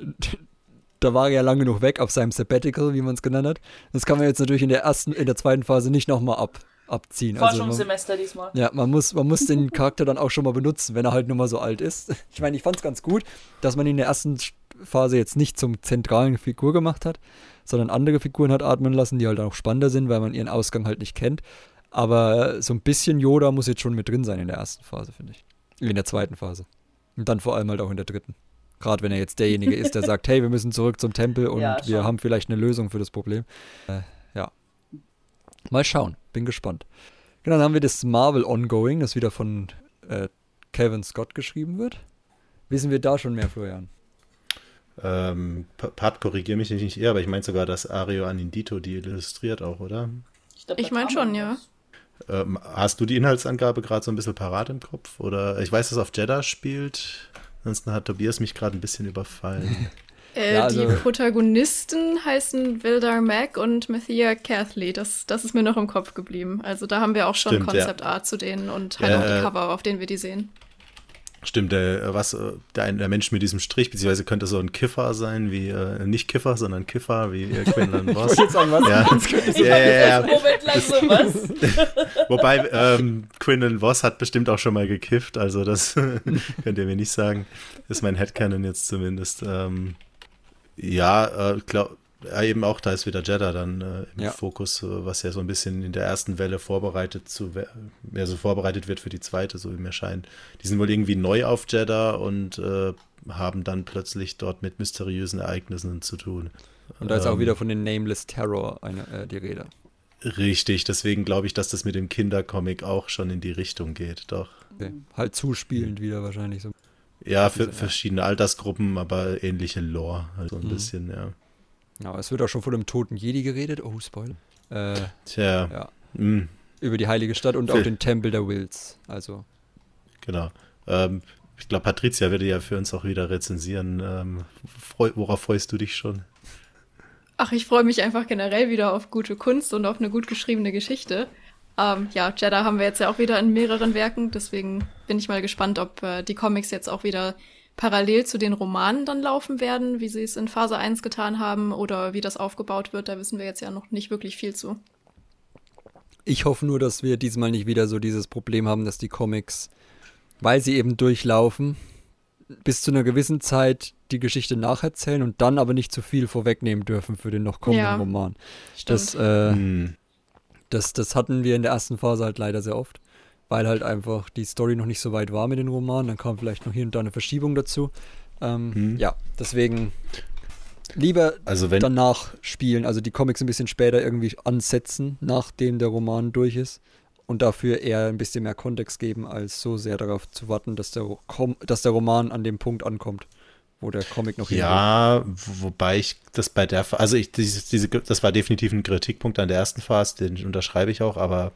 da war er ja lange genug weg auf seinem Sabbatical, wie man es genannt hat. Das kann man jetzt natürlich in der ersten, in der zweiten Phase nicht nochmal ab, abziehen. Forschungssemester also diesmal. Ja, man muss, man muss den Charakter dann auch schon mal benutzen, wenn er halt nur mal so alt ist. Ich meine, ich fand es ganz gut, dass man ihn in der ersten Phase jetzt nicht zum zentralen Figur gemacht hat, sondern andere Figuren hat atmen lassen, die halt auch spannender sind, weil man ihren Ausgang halt nicht kennt. Aber so ein bisschen Yoda muss jetzt schon mit drin sein in der ersten Phase, finde ich. In der zweiten Phase. Und dann vor allem halt auch in der dritten. Gerade wenn er jetzt derjenige ist, der sagt, hey, wir müssen zurück zum Tempel und ja, wir haben vielleicht eine Lösung für das Problem. Äh, ja. Mal schauen. Bin gespannt. Genau, dann haben wir das Marvel Ongoing, das wieder von äh, Kevin Scott geschrieben wird. Wissen wir da schon mehr, Florian? Ähm, Pat, korrigiere mich nicht eher, aber ich meine sogar, dass Ario Anindito die illustriert auch, oder? Ich, ich meine schon, ja. Ähm, hast du die Inhaltsangabe gerade so ein bisschen parat im Kopf? Oder ich weiß, dass es auf Jeddah spielt. Ansonsten hat Tobias mich gerade ein bisschen überfallen. Äh, ja, also die Protagonisten heißen Wildar Mac und Mathia Cathley. Das, das ist mir noch im Kopf geblieben. Also da haben wir auch schon Concept Art zu denen und halt ja, auch die Cover, auf denen wir die sehen. Stimmt, der, was, der, der Mensch mit diesem Strich, beziehungsweise könnte so ein Kiffer sein, wie, äh, nicht Kiffer, sondern Kiffer, wie äh, Quinlan Voss. ich jetzt sagen, was? Ja, ja, ja, ja. Moment lang so was. Wobei, ähm, Quinlan Voss hat bestimmt auch schon mal gekifft, also das könnt ihr mir nicht sagen. Ist mein Headcanon jetzt zumindest. Ähm, ja, äh, glaub, ja, eben auch, da ist wieder Jeddah dann äh, im ja. Fokus, äh, was ja so ein bisschen in der ersten Welle vorbereitet zu mehr so vorbereitet wird für die zweite, so wie mir scheint. Die sind wohl irgendwie neu auf Jeddah und äh, haben dann plötzlich dort mit mysteriösen Ereignissen zu tun. Und da ist ähm, auch wieder von den Nameless Terror eine, äh, die Rede. Richtig, deswegen glaube ich, dass das mit dem Kindercomic auch schon in die Richtung geht, doch. Okay. Halt zuspielend wieder wahrscheinlich so. Ja, für verschiedene Altersgruppen, aber ähnliche Lore, halt so ein mhm. bisschen, ja. Ja, es wird auch schon von dem toten Jedi geredet. Oh, Spoiler. Äh, Tja. Ja. Mm. Über die heilige Stadt und auch den Tempel der Wills. Also. Genau. Ähm, ich glaube, Patricia würde ja für uns auch wieder rezensieren. Ähm, freu, worauf freust du dich schon? Ach, ich freue mich einfach generell wieder auf gute Kunst und auf eine gut geschriebene Geschichte. Ähm, ja, Jeddah haben wir jetzt ja auch wieder in mehreren Werken, deswegen bin ich mal gespannt, ob äh, die Comics jetzt auch wieder parallel zu den Romanen dann laufen werden, wie sie es in Phase 1 getan haben oder wie das aufgebaut wird. Da wissen wir jetzt ja noch nicht wirklich viel zu. Ich hoffe nur, dass wir diesmal nicht wieder so dieses Problem haben, dass die Comics, weil sie eben durchlaufen, bis zu einer gewissen Zeit die Geschichte nacherzählen und dann aber nicht zu viel vorwegnehmen dürfen für den noch kommenden ja, Roman. Stimmt. Das, äh, hm. das, das hatten wir in der ersten Phase halt leider sehr oft weil halt einfach die Story noch nicht so weit war mit den Romanen. Dann kam vielleicht noch hier und da eine Verschiebung dazu. Ähm, hm. Ja, deswegen lieber also danach spielen, also die Comics ein bisschen später irgendwie ansetzen, nachdem der Roman durch ist. Und dafür eher ein bisschen mehr Kontext geben, als so sehr darauf zu warten, dass der, dass der Roman an dem Punkt ankommt, wo der Comic noch Ja, wobei ich das bei der, also ich, diese, diese, das war definitiv ein Kritikpunkt an der ersten Phase, den unterschreibe ich auch, aber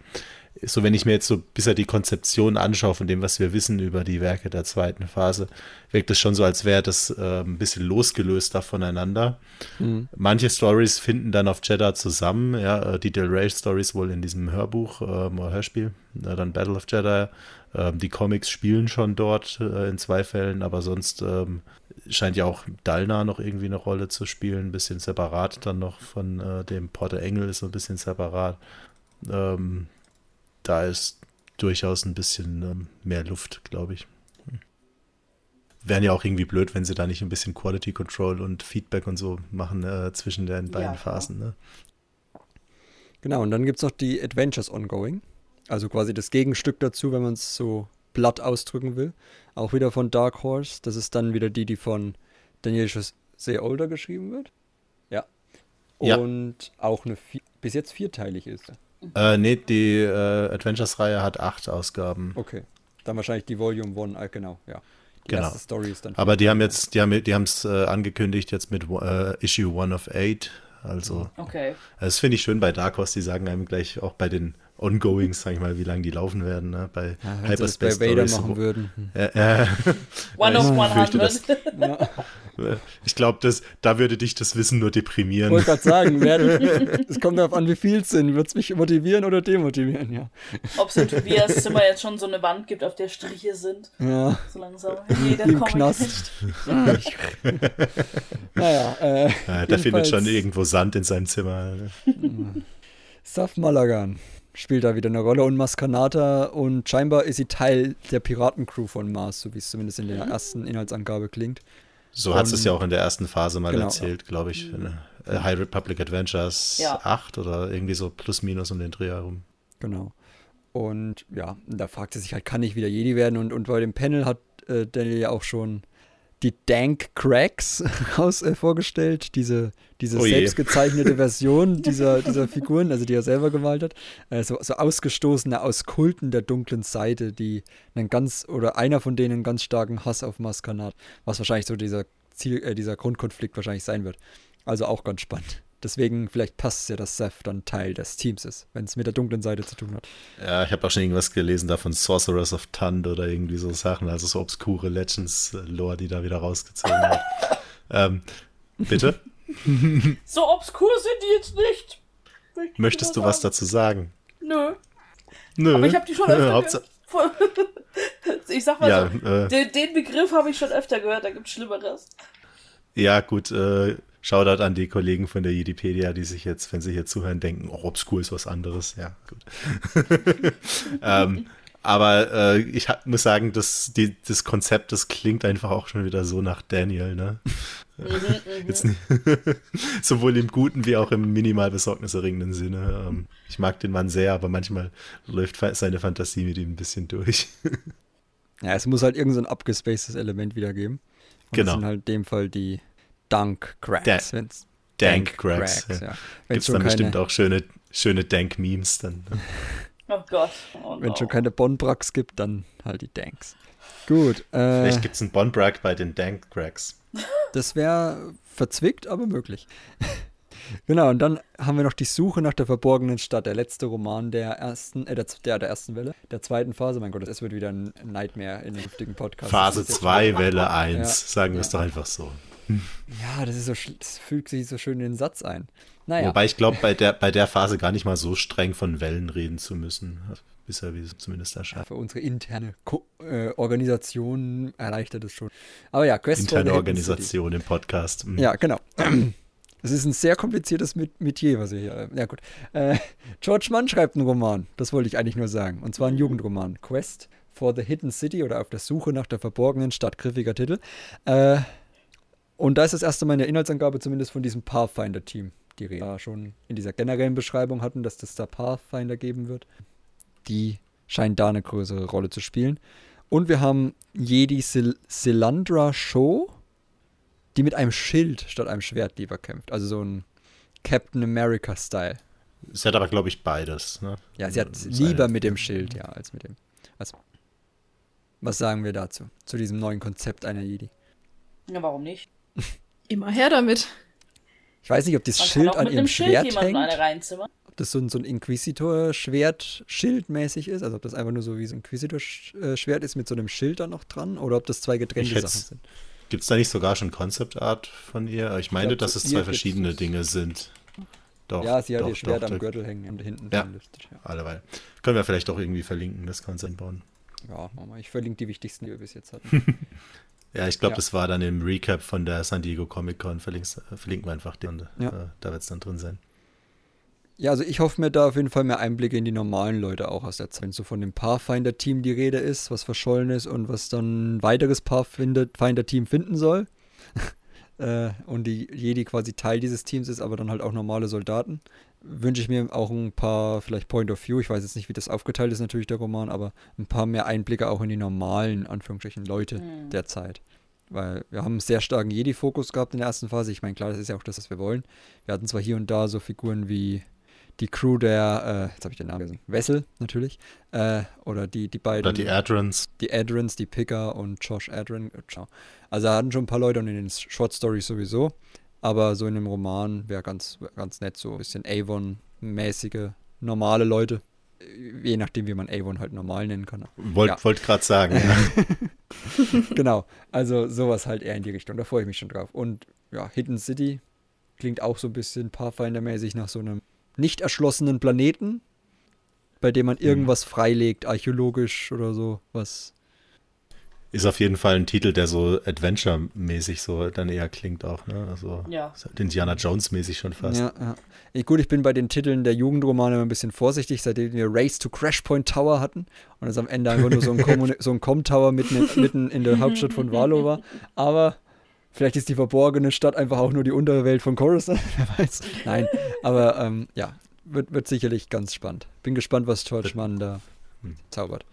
so wenn ich mir jetzt so bisher die Konzeption anschaue von dem, was wir wissen über die Werke der zweiten Phase, wirkt es schon so, als wäre das äh, ein bisschen losgelöster voneinander. Mhm. Manche Stories finden dann auf Jeddah zusammen, ja, äh, die Del Rey Stories wohl in diesem Hörbuch äh, oder Hörspiel, äh, dann Battle of Jeddah. Ähm, die Comics spielen schon dort äh, in zwei Fällen, aber sonst ähm, scheint ja auch Dalna noch irgendwie eine Rolle zu spielen, ein bisschen separat dann noch von äh, dem Porter Engel ist so ein bisschen separat. Ähm, da ist durchaus ein bisschen ähm, mehr Luft, glaube ich. Wären ja auch irgendwie blöd, wenn sie da nicht ein bisschen Quality Control und Feedback und so machen äh, zwischen den beiden ja, Phasen. Ne? Genau, und dann gibt es noch die Adventures Ongoing. Also quasi das Gegenstück dazu, wenn man es so platt ausdrücken will. Auch wieder von Dark Horse. Das ist dann wieder die, die von Daniel José Older geschrieben wird. Ja. Und ja. auch eine bis jetzt vierteilig ist. Äh, nee, die äh, Adventures-Reihe hat acht Ausgaben. Okay. Dann wahrscheinlich die Volume 1, äh, genau, ja. Die genau. Story ist dann Aber die haben jetzt, die haben die es äh, angekündigt jetzt mit äh, Issue 1 of 8. Also, okay. das finde ich schön bei Dark Horse, die sagen einem gleich auch bei den Ongoings, sag ich mal, wie lange die laufen werden. Ne? Bei ja, Hyperspace bei Vader machen würden. Ja, ja. One of 100. Ja. Ich glaube, da würde dich das Wissen nur deprimieren. Ich wollte gerade sagen, es kommt darauf an, wie viel es sind. Wird es mich motivieren oder demotivieren, ja. Ob es in Tobias Zimmer jetzt schon so eine Wand gibt, auf der Striche sind. Ja. So langsam. Jeder Im Knast. naja, äh, ja, Der findet schon irgendwo Sand in seinem Zimmer. Saf Malagan spielt da wieder eine Rolle und Maskanata und scheinbar ist sie Teil der Piratencrew von Mars, so wie es zumindest in der mhm. ersten Inhaltsangabe klingt. So hat es ja auch in der ersten Phase mal genau. erzählt, glaube ich. Mhm. High Republic Adventures ja. 8 oder irgendwie so plus minus um den Dreh herum. Genau. Und ja, da fragt er sich halt, kann ich wieder Jedi werden? Und, und bei dem Panel hat äh, Daniel ja auch schon die Dank Cracks raus, äh, vorgestellt, diese, diese oh selbstgezeichnete Version dieser, dieser Figuren, also die er selber gemalt hat. Äh, so, so ausgestoßene aus Kulten der dunklen Seite, die einen ganz, oder einer von denen einen ganz starken Hass auf Maskan hat, was wahrscheinlich so dieser Ziel, äh, dieser Grundkonflikt wahrscheinlich sein wird. Also auch ganz spannend. Deswegen, vielleicht passt es ja, dass Seth dann Teil des Teams ist, wenn es mit der dunklen Seite zu tun hat. Ja, ich habe auch schon irgendwas gelesen da von Sorcerers of Tund oder irgendwie so Sachen, also so obskure Legends-Lore, die da wieder rausgezogen hat. ähm, bitte? so obskur sind die jetzt nicht. Möchtest du was dazu sagen? Nö. Nö. Aber ich habe die schon öfter gehört. ich sag mal ja, so, äh, den, den, Begriff habe ich schon öfter gehört, da gibt es Schlimmeres. Ja, gut, äh, Shoutout an die Kollegen von der Wikipedia, die sich jetzt, wenn sie hier zuhören, denken, oh, Obscure ist was anderes. Ja, gut. ähm, aber äh, ich hab, muss sagen, das, die, das Konzept, das klingt einfach auch schon wieder so nach Daniel, ne? Mhm, mhm. Jetzt sowohl im guten wie auch im minimal besorgniserregenden Sinne. Ähm, ich mag den Mann sehr, aber manchmal läuft seine Fantasie mit ihm ein bisschen durch. ja, es muss halt irgendein so abgespacedes Element wiedergeben. Und genau. Das sind halt in dem Fall die Dunk Cracks. Da Dank Cracks. Cracks ja. ja. Gibt es dann keine... bestimmt auch schöne, schöne Dank-Memes dann. Ne? Oh Gott. Oh Wenn es schon keine Bonbracks gibt, dann halt die Danks. Gut. Äh, Vielleicht gibt es einen Bonbrack bei den Dank Cracks. Das wäre verzwickt, aber möglich. genau, und dann haben wir noch die Suche nach der verborgenen Stadt, der letzte Roman der ersten, äh, der, der, der ersten Welle, der zweiten Phase. Mein Gott, das wird wieder ein Nightmare in dem künftigen Podcast. Phase 2, Welle 1, ja. sagen wir es doch einfach so. Ja, das ist so, das fügt sich so schön in den Satz ein. Naja. Wobei ich glaube, bei der, bei der Phase gar nicht mal so streng von Wellen reden zu müssen. Bisher, wie es zumindest erscheint. Ja, für unsere interne Ko äh, Organisation erleichtert es schon. Aber ja, Quest Interne Organisation im Podcast. Mhm. Ja, genau. Es ist ein sehr kompliziertes Metier, was ihr hier. Äh, ja, gut. Äh, George Mann schreibt einen Roman. Das wollte ich eigentlich nur sagen. Und zwar ein Jugendroman. Quest for the Hidden City oder auf der Suche nach der verborgenen Stadt. Griffiger Titel. Äh, und da ist das erste Mal in der Inhaltsangabe zumindest von diesem Pathfinder-Team die Rede. Da schon in dieser generellen Beschreibung hatten, dass das da Pathfinder geben wird. Die scheinen da eine größere Rolle zu spielen. Und wir haben Jedi Sil Silandra Show, die mit einem Schild statt einem Schwert lieber kämpft. Also so ein Captain America-Style. Sie hat aber, glaube ich, beides. Ne? Ja, sie hat lieber mit dem Schild, ja, als mit dem. Also, was sagen wir dazu? Zu diesem neuen Konzept einer Jedi? Ja, warum nicht? Immer her damit. Ich weiß nicht, ob das Man Schild an ihrem Schwert Schild hängt. Ob das so ein, so ein Inquisitor-Schwert-Schild mäßig ist, also ob das einfach nur so wie so ein Inquisitor-Schwert ist mit so einem Schild da noch dran oder ob das zwei getrennte Sachen sind. Gibt es da nicht sogar schon Concept Art von ihr? Ich meine, ich glaub, dass es zwei verschiedene Dinge sind. Doch, ja, sie hat doch, ihr Schwert doch, am Gürtel hängen und hinten ja, lüftet. Ja, alleweil. Können wir vielleicht auch irgendwie verlinken, das Konzept bauen. Ja, Mama, ich verlinke die wichtigsten, die wir bis jetzt hatten. Ja, ich glaube, ja. das war dann im Recap von der San Diego Comic Con. verlinken wir einfach den. Ja. Äh, da wird es dann drin sein. Ja, also ich hoffe mir da auf jeden Fall mehr Einblicke in die normalen Leute auch aus der Zeit. So von dem Pathfinder-Team die Rede ist, was verschollen ist und was dann ein weiteres Pathfinder-Team finden soll. äh, und die Jedi quasi Teil dieses Teams ist, aber dann halt auch normale Soldaten wünsche ich mir auch ein paar, vielleicht Point of View, ich weiß jetzt nicht, wie das aufgeteilt ist, natürlich der Roman, aber ein paar mehr Einblicke auch in die normalen, Anführungsstrichen, Leute mhm. der Zeit. Weil wir haben einen sehr starken Jedi-Fokus gehabt in der ersten Phase. Ich meine, klar, das ist ja auch das, was wir wollen. Wir hatten zwar hier und da so Figuren wie die Crew der, äh, jetzt habe ich den Namen vergessen, Wessel natürlich, äh, oder die, die beiden. Oder die Adrons. Die Adrons, die Picker und Josh Adron. Also da hatten schon ein paar Leute und in den Short Stories sowieso. Aber so in einem Roman wäre ganz, ganz nett, so ein bisschen Avon-mäßige, normale Leute. Je nachdem, wie man Avon halt normal nennen kann. Wollt, ja. Wollte gerade sagen. Ja. genau, also sowas halt eher in die Richtung. Da freue ich mich schon drauf. Und ja, Hidden City klingt auch so ein bisschen Pathfinder-mäßig nach so einem nicht erschlossenen Planeten, bei dem man mhm. irgendwas freilegt, archäologisch oder so, was ist auf jeden Fall ein Titel, der so Adventure-mäßig so dann eher klingt auch, ne? Also ja. Halt Indiana Jones-mäßig schon fast. Ja, ja. Gut, ich bin bei den Titeln der Jugendromane immer ein bisschen vorsichtig, seitdem wir Race to Crashpoint Tower hatten und es am Ende einfach nur so ein, so ein Com-Tower mitten, mitten in der Hauptstadt von Valo war. Aber vielleicht ist die verborgene Stadt einfach auch nur die Unterwelt von Coruscant, wer weiß. Nein, aber ähm, ja, wird, wird sicherlich ganz spannend. Bin gespannt, was George Mann da hm. zaubert.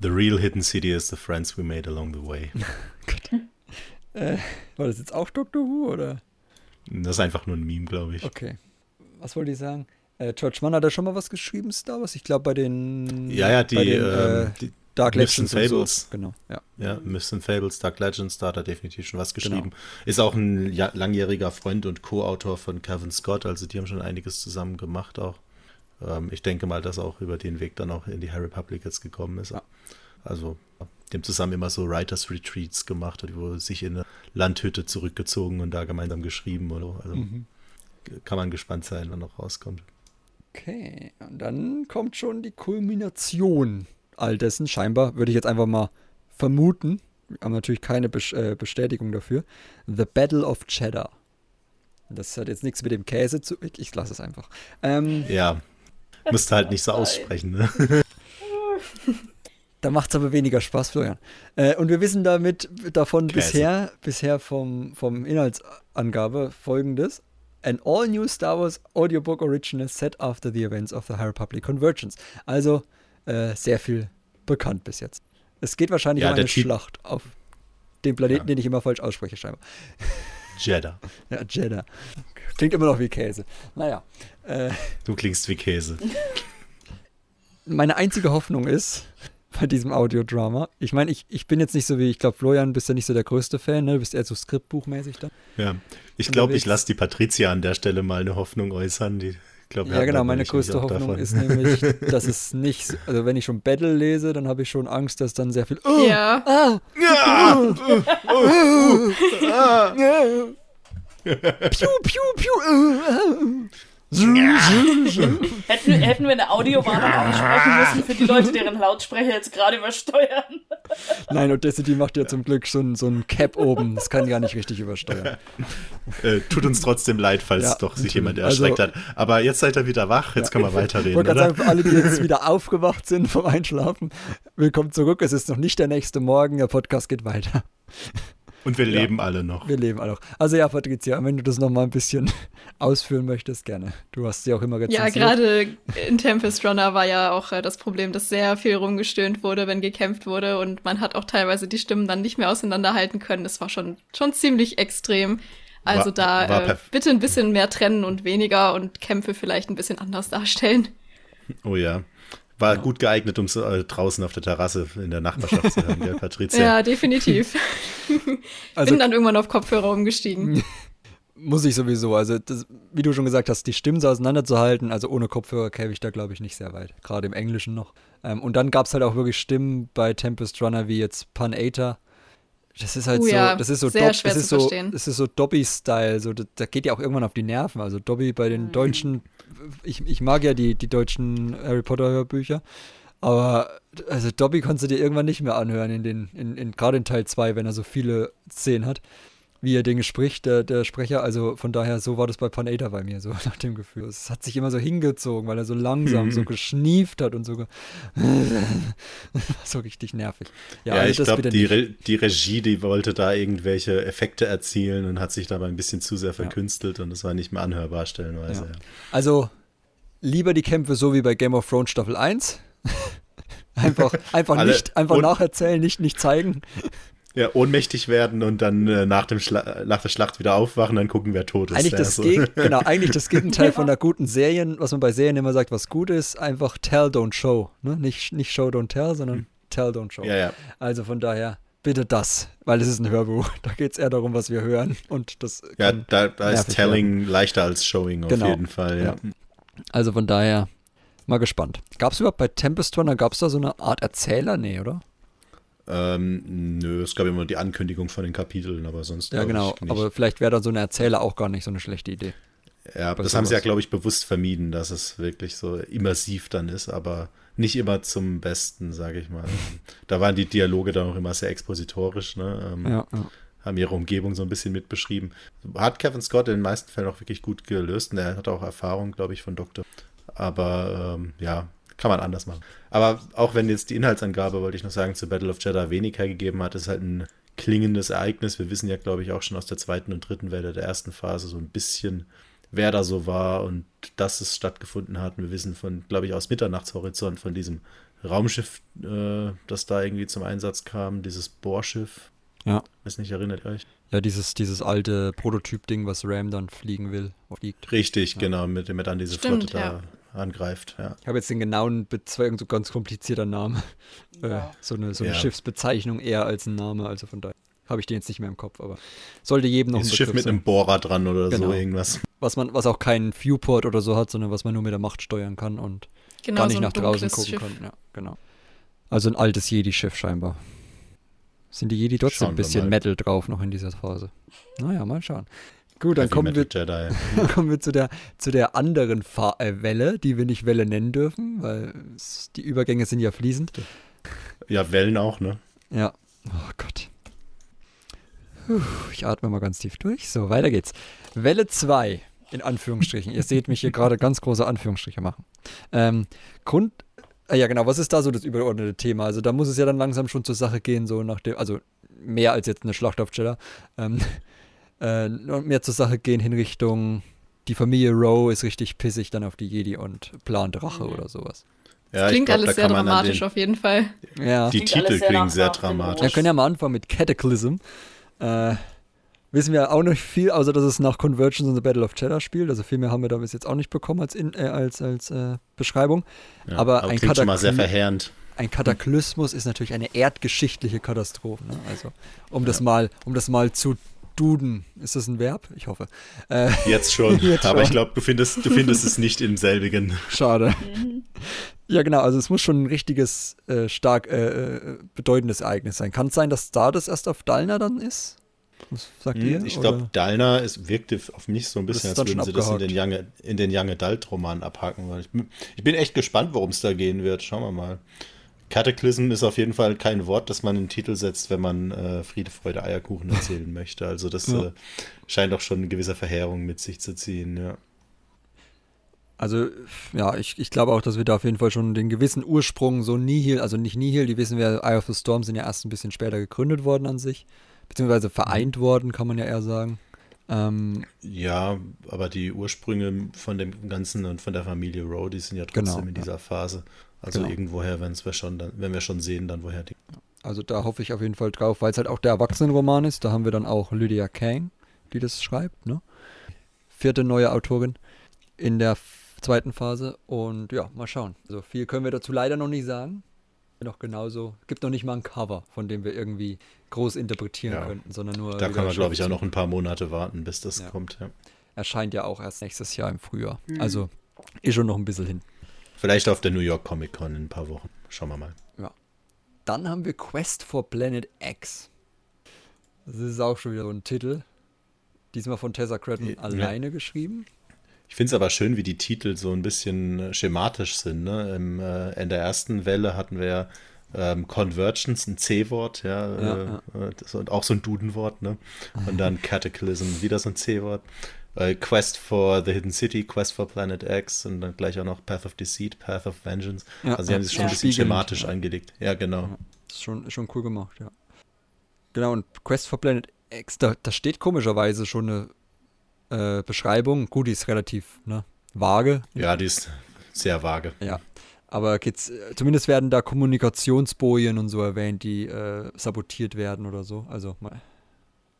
The real hidden city is the friends we made along the way. äh, war das jetzt auch Doctor Who oder? Das ist einfach nur ein Meme, glaube ich. Okay. Was wollte ich sagen? Äh, George Mann hat da schon mal was geschrieben, Star Wars? Ich glaube bei den. Ja, ja, die, den, ähm, äh, die Dark Legends Fables. So. Genau, ja. Ja, Myths and Fables, Dark Legends, da hat er definitiv schon was geschrieben. Genau. Ist auch ein langjähriger Freund und Co-Autor von Kevin Scott, also die haben schon einiges zusammen gemacht auch. Ähm, ich denke mal, dass auch über den Weg dann auch in die Harry Public jetzt gekommen ist. Ja. Also, haben zusammen immer so Writers Retreats gemacht, wo sich in eine Landhütte zurückgezogen und da gemeinsam geschrieben oder also mhm. kann man gespannt sein, wann noch rauskommt. Okay, und dann kommt schon die Kulmination all dessen, scheinbar, würde ich jetzt einfach mal vermuten. Wir haben natürlich keine äh, Bestätigung dafür. The Battle of Cheddar. Das hat jetzt nichts mit dem Käse zu. Ich, ich lasse es einfach. Ähm, ja, müsste halt nicht so aussprechen, ne? da macht es aber weniger Spaß, Florian. Äh, und wir wissen damit davon Käse. bisher, bisher vom, vom Inhaltsangabe folgendes. An all new Star Wars audiobook original set after the events of the High Republic Convergence. Also äh, sehr viel bekannt bis jetzt. Es geht wahrscheinlich ja, um eine Schlacht auf dem Planeten, ja. den ich immer falsch ausspreche, scheinbar. Jeddah. ja, Jeddah. Klingt immer noch wie Käse. Naja. Äh, du klingst wie Käse. Meine einzige Hoffnung ist, bei diesem Audiodrama. Ich meine, ich, ich bin jetzt nicht so wie, ich glaube, Florian, bist ja nicht so der größte Fan, ne? Du bist eher so Skriptbuchmäßig dann. Ja, ich glaube, ich lasse die Patricia an der Stelle mal eine Hoffnung äußern. Die Glaub, ja, genau. Meine größte Hoffnung davon. ist nämlich, dass es nicht, also wenn ich schon Battle lese, dann habe ich schon Angst, dass dann sehr viel. Oh, ja. Ah, ja. Oh, oh, ah, piu, piu, piu. hätten, hätten wir eine Audiowarnung aussprechen müssen für die Leute, deren Lautsprecher jetzt gerade übersteuern. Nein, Audacity macht ja zum Glück schon so ein Cap oben. Das kann gar nicht richtig übersteuern. äh, tut uns trotzdem leid, falls ja, doch sich jemand erschreckt also, hat. Aber jetzt seid ihr wieder wach, jetzt ja, können wir weiterreden. Ich wollte sagen, für alle, die jetzt wieder aufgewacht sind vom Einschlafen, willkommen zurück. Es ist noch nicht der nächste Morgen, der Podcast geht weiter. Und wir ja, leben alle noch. Wir leben alle noch. Also ja, Patricia, wenn du das noch mal ein bisschen ausführen möchtest, gerne. Du hast sie auch immer rezensiert. Ja, gerade in Tempest Runner war ja auch äh, das Problem, dass sehr viel rumgestöhnt wurde, wenn gekämpft wurde und man hat auch teilweise die Stimmen dann nicht mehr auseinanderhalten können. Das war schon, schon ziemlich extrem. Also war, da war äh, bitte ein bisschen mehr trennen und weniger und Kämpfe vielleicht ein bisschen anders darstellen. Oh ja. War ja. gut geeignet, um es äh, draußen auf der Terrasse in der Nachbarschaft zu hören, gell, Patricia? Ja, definitiv. also, Bin dann irgendwann auf Kopfhörer umgestiegen. Muss ich sowieso. Also, das, wie du schon gesagt hast, die Stimmen so auseinanderzuhalten, also ohne Kopfhörer käme ich da, glaube ich, nicht sehr weit. Gerade im Englischen noch. Ähm, und dann gab es halt auch wirklich Stimmen bei Tempest Runner wie jetzt Pan Aether. Das ist halt oh, so, ja. das ist so, Dob, das ist so, das ist so Dobby-Style. So, da, da, geht ja auch irgendwann auf die Nerven. Also Dobby bei den mhm. Deutschen ich, ich mag ja die, die deutschen Harry Potter Hörbücher, aber also Dobby konntest du dir irgendwann nicht mehr anhören, in den, in, in, gerade in Teil 2, wenn er so viele Szenen hat wie er Dinge spricht, der, der Sprecher. Also von daher, so war das bei Panader bei mir, so nach dem Gefühl. Es hat sich immer so hingezogen, weil er so langsam so geschnieft hat und so. so richtig nervig. Ja, ja also ich glaube, die, Re die Regie, die wollte da irgendwelche Effekte erzielen und hat sich dabei ein bisschen zu sehr verkünstelt ja. und das war nicht mehr anhörbar stellenweise. Ja. Also lieber die Kämpfe so wie bei Game of Thrones Staffel 1. einfach einfach nicht, einfach nacherzählen, nicht, nicht zeigen. Ja, ohnmächtig werden und dann äh, nach, dem nach der Schlacht wieder aufwachen, dann gucken, wer tot ist. Eigentlich, das, so. genau, eigentlich das Gegenteil von der guten Serien, was man bei Serien immer sagt, was gut ist, einfach tell, don't show. Ne? Nicht, nicht show, don't tell, sondern hm. tell, don't show. Ja, ja. Also von daher, bitte das, weil es ist ein Hörbuch. Da geht es eher darum, was wir hören. Und das ja, da, da ist Telling werden. leichter als Showing auf genau. jeden Fall. Ja. ja. Also von daher, mal gespannt. Gab es überhaupt bei Tempest Runner, gab es da so eine Art Erzähler? Nee, oder? Ähm, nö, es gab immer die Ankündigung von den Kapiteln, aber sonst. Ja, genau. Aber vielleicht wäre da so ein Erzähler auch gar nicht so eine schlechte Idee. Ja, das haben sie ja, glaube ich, bewusst vermieden, dass es wirklich so immersiv dann ist, aber nicht immer zum Besten, sage ich mal. da waren die Dialoge dann auch immer sehr expositorisch, ne? Ähm, ja, ja. Haben ihre Umgebung so ein bisschen mitbeschrieben. Hat Kevin Scott in den meisten Fällen auch wirklich gut gelöst und er hat auch Erfahrung, glaube ich, von Doktor. Aber ähm, ja, kann man anders machen. Aber auch wenn jetzt die Inhaltsangabe, wollte ich noch sagen, zu Battle of Jeddah wenig hergegeben hat, ist halt ein klingendes Ereignis. Wir wissen ja, glaube ich, auch schon aus der zweiten und dritten Welle der ersten Phase so ein bisschen, wer da so war und dass es stattgefunden hat. Wir wissen von, glaube ich, aus Mitternachtshorizont von diesem Raumschiff, äh, das da irgendwie zum Einsatz kam, dieses Bohrschiff. Ja. Weiß nicht, erinnert euch? Ja, dieses, dieses alte Prototyp-Ding, was Ram dann fliegen will, fliegt. Richtig, ja. genau, mit dem er dann diese Stimmt, Flotte ja. da angreift. Ja. Ich habe jetzt den genauen, Bezweig, so ganz komplizierter Name. Ja. Äh, so eine, so eine Schiffsbezeichnung eher als ein Name, also von daher habe ich den jetzt nicht mehr im Kopf, aber sollte jedem noch ein Schiff mit sein. einem Bohrer dran oder genau. so irgendwas. Was man, was auch keinen Viewport oder so hat, sondern was man nur mit der Macht steuern kann und genau, gar nicht so nach draußen gucken Schiff. kann. Ja, genau. Also ein altes Jedi-Schiff scheinbar. Sind die Jedi trotzdem ein bisschen Metal drauf noch in dieser Phase? Naja, mal schauen. Gut, dann kommen wir, dann kommen wir zu der, zu der anderen Fahr äh, Welle, die wir nicht Welle nennen dürfen, weil die Übergänge sind ja fließend. Ja, Wellen auch, ne? Ja. Oh Gott. Puh, ich atme mal ganz tief durch. So, weiter geht's. Welle 2, in Anführungsstrichen. Ihr seht mich hier gerade ganz große Anführungsstriche machen. Ähm, Grund, Ah, ja, genau. Was ist da so das übergeordnete Thema? Also da muss es ja dann langsam schon zur Sache gehen, so nach dem, also mehr als jetzt eine Schlacht auf Jeddah, ähm, äh, mehr zur Sache gehen in Richtung, die Familie Rowe ist richtig pissig dann auf die Jedi und plant Rache mhm. oder sowas. Ja, das klingt glaub, alles sehr dramatisch den, auf jeden Fall. Ja. Die Titel klingen sehr dramatisch. Wir können ja mal anfangen mit Cataclysm. Äh, wissen wir auch nicht viel, außer dass es nach Convergence und the Battle of Cheddar spielt. Also viel mehr haben wir da bis jetzt auch nicht bekommen als, in, äh, als, als äh, Beschreibung. Ja, aber, aber ein, Kataklysmus, sehr verheerend. ein Kataklysmus ist natürlich eine erdgeschichtliche Katastrophe. Ne? Also um ja. das mal, um das mal zu duden, ist das ein Verb? Ich hoffe. Äh, jetzt schon, jetzt aber schon. ich glaube, du findest, du findest es nicht im selbigen. Schade. Ja, genau, also es muss schon ein richtiges, äh, stark äh, äh bedeutendes Ereignis sein. Kann es sein, dass da das erst auf Dalna dann ist? Was sagt hm, ihr? Ich glaube, Dalner, es wirkte auf mich so ein bisschen, als würden sie das in den Young, in den Young Adult Roman abhaken. Ich bin echt gespannt, worum es da gehen wird. Schauen wir mal. Cataclysm ist auf jeden Fall kein Wort, das man in den Titel setzt, wenn man äh, Friede, Freude, Eierkuchen erzählen möchte. Also das ja. äh, scheint doch schon eine gewisse Verheerung mit sich zu ziehen, ja. Also, ja, ich, ich glaube auch, dass wir da auf jeden Fall schon den gewissen Ursprung, so Nihil, also nicht Nihil, die wissen wir, Eye of the Storm sind ja erst ein bisschen später gegründet worden an sich beziehungsweise vereint worden, kann man ja eher sagen. Ähm, ja, aber die Ursprünge von dem Ganzen und von der Familie Rowe, die sind ja trotzdem genau, in dieser ja. Phase. Also genau. irgendwoher, wenn wir schon, dann, wenn wir schon sehen, dann woher die. Also da hoffe ich auf jeden Fall drauf, weil es halt auch der Erwachsenenroman ist. Da haben wir dann auch Lydia Kang, die das schreibt, ne? Vierte neue Autorin in der zweiten Phase. Und ja, mal schauen. Also viel können wir dazu leider noch nicht sagen noch genauso, gibt noch nicht mal ein Cover, von dem wir irgendwie groß interpretieren ja. könnten, sondern nur. Da kann man, glaube ich, auch noch ein paar Monate warten, bis das ja. kommt. Ja. Erscheint ja auch erst nächstes Jahr im Frühjahr. Mhm. Also ist schon noch ein bisschen hin. Vielleicht auf der New York Comic Con in ein paar Wochen. Schauen wir mal. Ja. Dann haben wir Quest for Planet X. Das ist auch schon wieder so ein Titel. Diesmal von Tessa Cretton ja. alleine geschrieben. Ich finde es aber schön, wie die Titel so ein bisschen äh, schematisch sind. Ne? Im, äh, in der ersten Welle hatten wir ähm, Convergence, ein C-Wort, ja, ja, äh, ja. Das, und auch so ein Dudenwort, ne? Und dann Cataclysm, wieder so ein C-Wort. Äh, Quest for the Hidden City, Quest for Planet X und dann gleich auch noch Path of Deceit, Path of Vengeance. Ja, also sie haben sich schon ein bisschen schematisch angelegt. Ja, genau. das ist schon, schon cool gemacht, ja. Genau, und Quest for Planet X, da, da steht komischerweise schon eine äh, Beschreibung. Gut, die ist relativ ne, vage. Ja, die ist sehr vage. Ja. Aber geht's, zumindest werden da Kommunikationsbojen und so erwähnt, die äh, sabotiert werden oder so. Also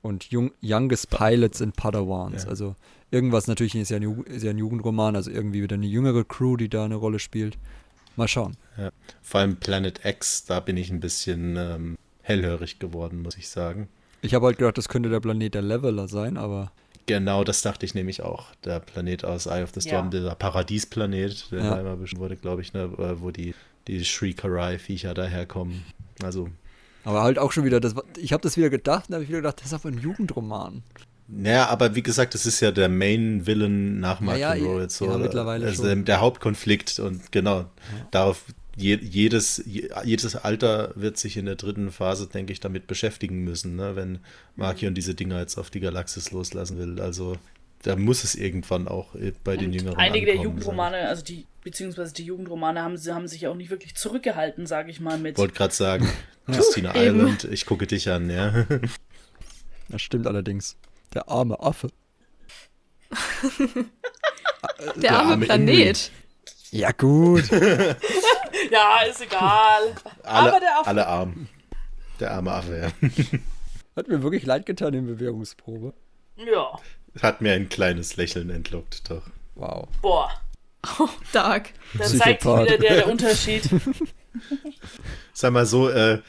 und Jung, Youngest Pilots in Padawans. Ja. Also irgendwas natürlich ist ja, ein, ist ja ein Jugendroman, also irgendwie wieder eine jüngere Crew, die da eine Rolle spielt. Mal schauen. Ja. Vor allem Planet X, da bin ich ein bisschen ähm, hellhörig geworden, muss ich sagen. Ich habe halt gedacht, das könnte der Planet der Leveler sein, aber Genau, das dachte ich nämlich auch. Der Planet aus Eye of the Storm, ja. der Paradiesplanet, der ja. einmal beschrieben wurde, glaube ich, ne, wo die, die Shriekerei-Viecher daherkommen. Also. Aber halt auch schon wieder, das, ich habe das wieder gedacht, da habe ich wieder gedacht, das ist aber ein Jugendroman. Naja, aber wie gesagt, das ist ja der Main-Villain nach Mark ja, ja, jetzt so. Ja, mittlerweile also schon. der Hauptkonflikt und genau, ja. darauf je, jedes, jedes Alter wird sich in der dritten Phase, denke ich, damit beschäftigen müssen, ne? wenn Markion diese Dinger jetzt auf die Galaxis loslassen will. Also da muss es irgendwann auch bei den Und Jüngeren Einige der Jugendromane, sein. also die, beziehungsweise die Jugendromane haben, haben sich auch nicht wirklich zurückgehalten, sage ich mal, mit. Wollte gerade sagen, Christina Island, ich gucke dich an, ja. Das stimmt allerdings. Der arme Affe. der, der arme, arme Planet. Ja, gut. ja, ist egal. Alle, Aber der Affe. Alle arm. Der arme Affe, ja. Hat mir wirklich leid getan in Bewährungsprobe. Ja. Hat mir ein kleines Lächeln entlockt, doch. Wow. Boah. Oh, dark. Da zeigt wieder der, der Unterschied. Sag mal so, äh,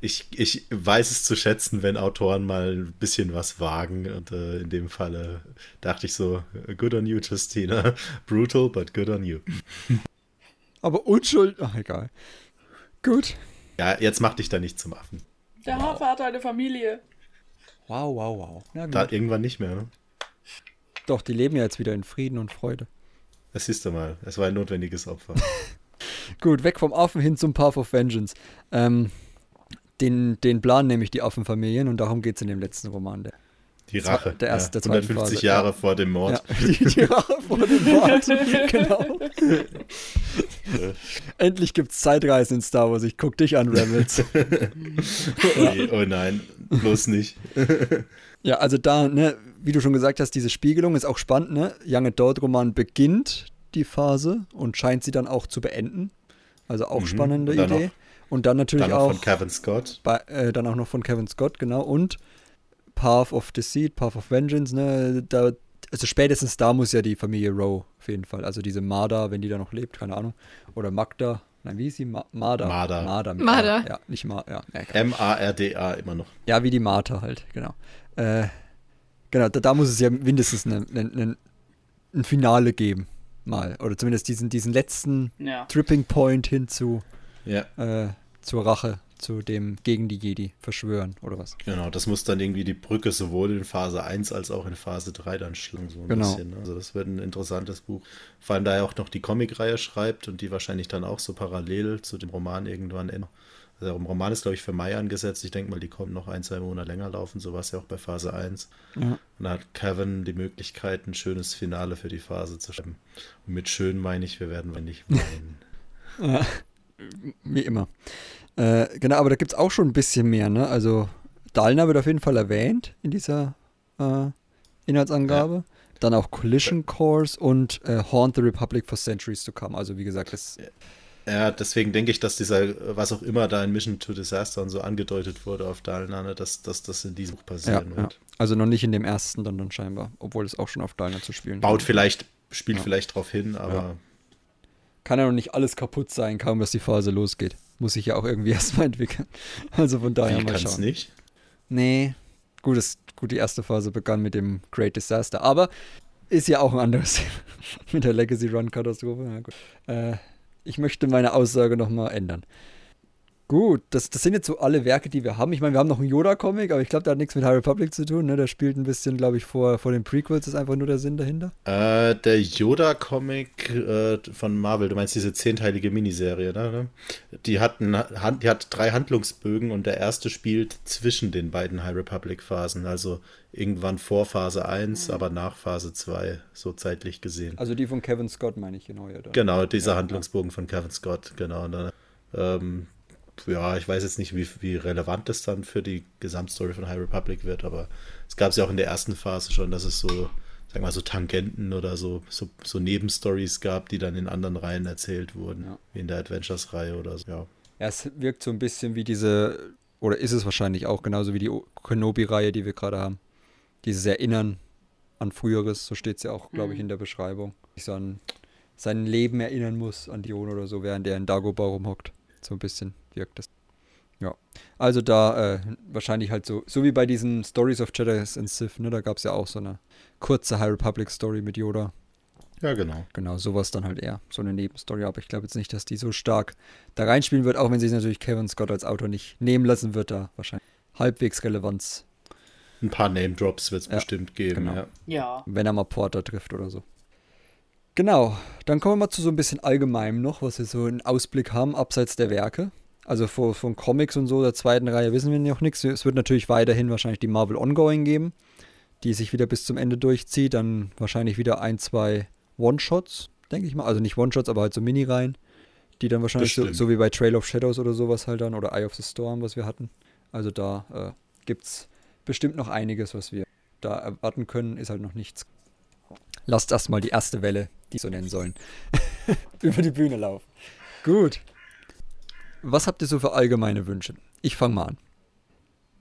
ich, ich weiß es zu schätzen, wenn Autoren mal ein bisschen was wagen. Und äh, in dem Falle dachte ich so, good on you, Justina. Brutal, but good on you. Aber Unschuld, ach egal. Gut. Ja, jetzt mach dich da nicht zum Affen. Der wow. Hafer hat eine Familie. Wow, wow, wow. Ja, da irgendwann nicht mehr, ne? Doch, die leben ja jetzt wieder in Frieden und Freude. Das siehst du mal. Es war ein notwendiges Opfer. Gut, weg vom Affen hin zum Path of Vengeance. Ähm, den, den Plan nämlich die Affenfamilien und darum geht es in dem letzten Roman. Der, die Rache. Der erste, ja, 150 Phase. Jahre ja. vor dem Mord. Ja, die, die, Rache vor dem Mord. genau. Endlich gibt es Zeitreisen in Star Wars. Ich guck dich an, Rebels. oh, oh nein, bloß nicht. ja, also da, ne, wie du schon gesagt hast, diese Spiegelung ist auch spannend. Ne? Young Adult Roman beginnt die Phase und scheint sie dann auch zu beenden. Also auch mhm. spannende Idee. Noch, und dann natürlich dann auch, auch, von Kevin Scott. Bei, äh, dann auch noch von Kevin Scott, genau. Und Path of Deceit, Path of Vengeance, ne? Da, also spätestens da muss ja die Familie Rowe auf jeden Fall. Also diese Marda, wenn die da noch lebt, keine Ahnung. Oder Magda. Nein, wie ist sie? Ma Marda. Marda. Marda. Marda. Ja, nicht Marda. Ja, M-A-R-D-A immer noch. Ja, wie die Martha halt, genau. Äh, genau, da, da, muss es ja mindestens ein ne, ne, ne, Finale geben. Mal. Oder zumindest diesen, diesen letzten ja. Tripping Point hinzu ja. äh, zur Rache, zu dem gegen die Jedi verschwören oder was. Genau, das muss dann irgendwie die Brücke sowohl in Phase 1 als auch in Phase 3 dann schlagen, so ein genau. bisschen. Ne? Also das wird ein interessantes Buch. Vor allem, da er auch noch die Comicreihe schreibt und die wahrscheinlich dann auch so parallel zu dem Roman irgendwann ändert. Also der Roman ist, glaube ich, für Mai angesetzt. Ich denke mal, die kommen noch ein, zwei Monate länger laufen. So war es ja auch bei Phase 1. Ja. Und da hat Kevin die Möglichkeit, ein schönes Finale für die Phase zu schreiben. Und mit schön meine ich, wir werden nicht weinen. ja wie immer. Äh, genau, aber da gibt es auch schon ein bisschen mehr, ne? Also Dalna wird auf jeden Fall erwähnt in dieser äh, Inhaltsangabe. Ja. Dann auch Collision Course und äh, Haunt the Republic for Centuries to Come. Also wie gesagt, das. Ja, deswegen denke ich, dass dieser, was auch immer da in Mission to Disaster und so angedeutet wurde auf Dalna, dass, dass das in diesem Buch passieren ja, wird. Ja. Also noch nicht in dem ersten dann, dann scheinbar, obwohl es auch schon auf Dalna zu spielen Baut wird. vielleicht, spielt vielleicht drauf hin, aber kann ja noch nicht alles kaputt sein, kaum dass die Phase losgeht. Muss sich ja auch irgendwie erstmal entwickeln. Also von daher Wie, mal schauen. nicht? Nee. Gut, das, gut, die erste Phase begann mit dem Great Disaster, aber ist ja auch ein anderes mit der Legacy Run Katastrophe. Ja, äh, ich möchte meine Aussage nochmal ändern. Gut, das, das sind jetzt so alle Werke, die wir haben. Ich meine, wir haben noch einen Yoda-Comic, aber ich glaube, der hat nichts mit High Republic zu tun. Ne? Der spielt ein bisschen, glaube ich, vor, vor den Prequels, ist einfach nur der Sinn dahinter. Äh, der Yoda-Comic äh, von Marvel, du meinst diese zehnteilige Miniserie, ne? Die hat, ein, die hat drei Handlungsbögen und der erste spielt zwischen den beiden High Republic-Phasen. Also irgendwann vor Phase 1, mhm. aber nach Phase 2, so zeitlich gesehen. Also die von Kevin Scott, meine ich, genau. Ja, genau, dieser ja, Handlungsbogen ja. von Kevin Scott, genau. Dann, ähm, ja, ich weiß jetzt nicht, wie, wie relevant das dann für die Gesamtstory von High Republic wird, aber es gab es ja auch in der ersten Phase schon, dass es so, sag mal, so Tangenten oder so, so, so Nebenstories gab, die dann in anderen Reihen erzählt wurden, ja. wie in der Adventures-Reihe oder so, ja. Ja, es wirkt so ein bisschen wie diese, oder ist es wahrscheinlich auch genauso wie die Kenobi-Reihe, die wir gerade haben. Dieses Erinnern an Früheres, so steht es ja auch, glaube ich, mhm. in der Beschreibung. Ich so an sein Leben erinnern muss an Dion oder so, während er in Dagobah rumhockt. So ein bisschen wirkt das. Ja, also da äh, wahrscheinlich halt so, so wie bei diesen Stories of Jedi and Sith, ne, da gab es ja auch so eine kurze High Republic Story mit Yoda. Ja, genau. Genau, sowas dann halt eher, so eine Nebenstory, aber ich glaube jetzt nicht, dass die so stark da reinspielen wird, auch wenn sich natürlich Kevin Scott als Autor nicht nehmen lassen wird, da wahrscheinlich halbwegs Relevanz. Ein paar Name Drops wird es ja, bestimmt geben, genau. ja. ja. Wenn er mal Porter trifft oder so. Genau, dann kommen wir mal zu so ein bisschen allgemeinem noch, was wir so einen Ausblick haben, abseits der Werke. Also von, von Comics und so der zweiten Reihe wissen wir noch nichts. Es wird natürlich weiterhin wahrscheinlich die Marvel Ongoing geben, die sich wieder bis zum Ende durchzieht. Dann wahrscheinlich wieder ein, zwei One-Shots, denke ich mal. Also nicht One-Shots, aber halt so Mini-Reihen, die dann wahrscheinlich so, so, wie bei Trail of Shadows oder sowas halt dann oder Eye of the Storm, was wir hatten. Also da äh, gibt es bestimmt noch einiges, was wir da erwarten können. Ist halt noch nichts lasst erstmal die erste Welle, die so nennen sollen, über die Bühne laufen. Gut. Was habt ihr so für allgemeine Wünsche? Ich fange mal an.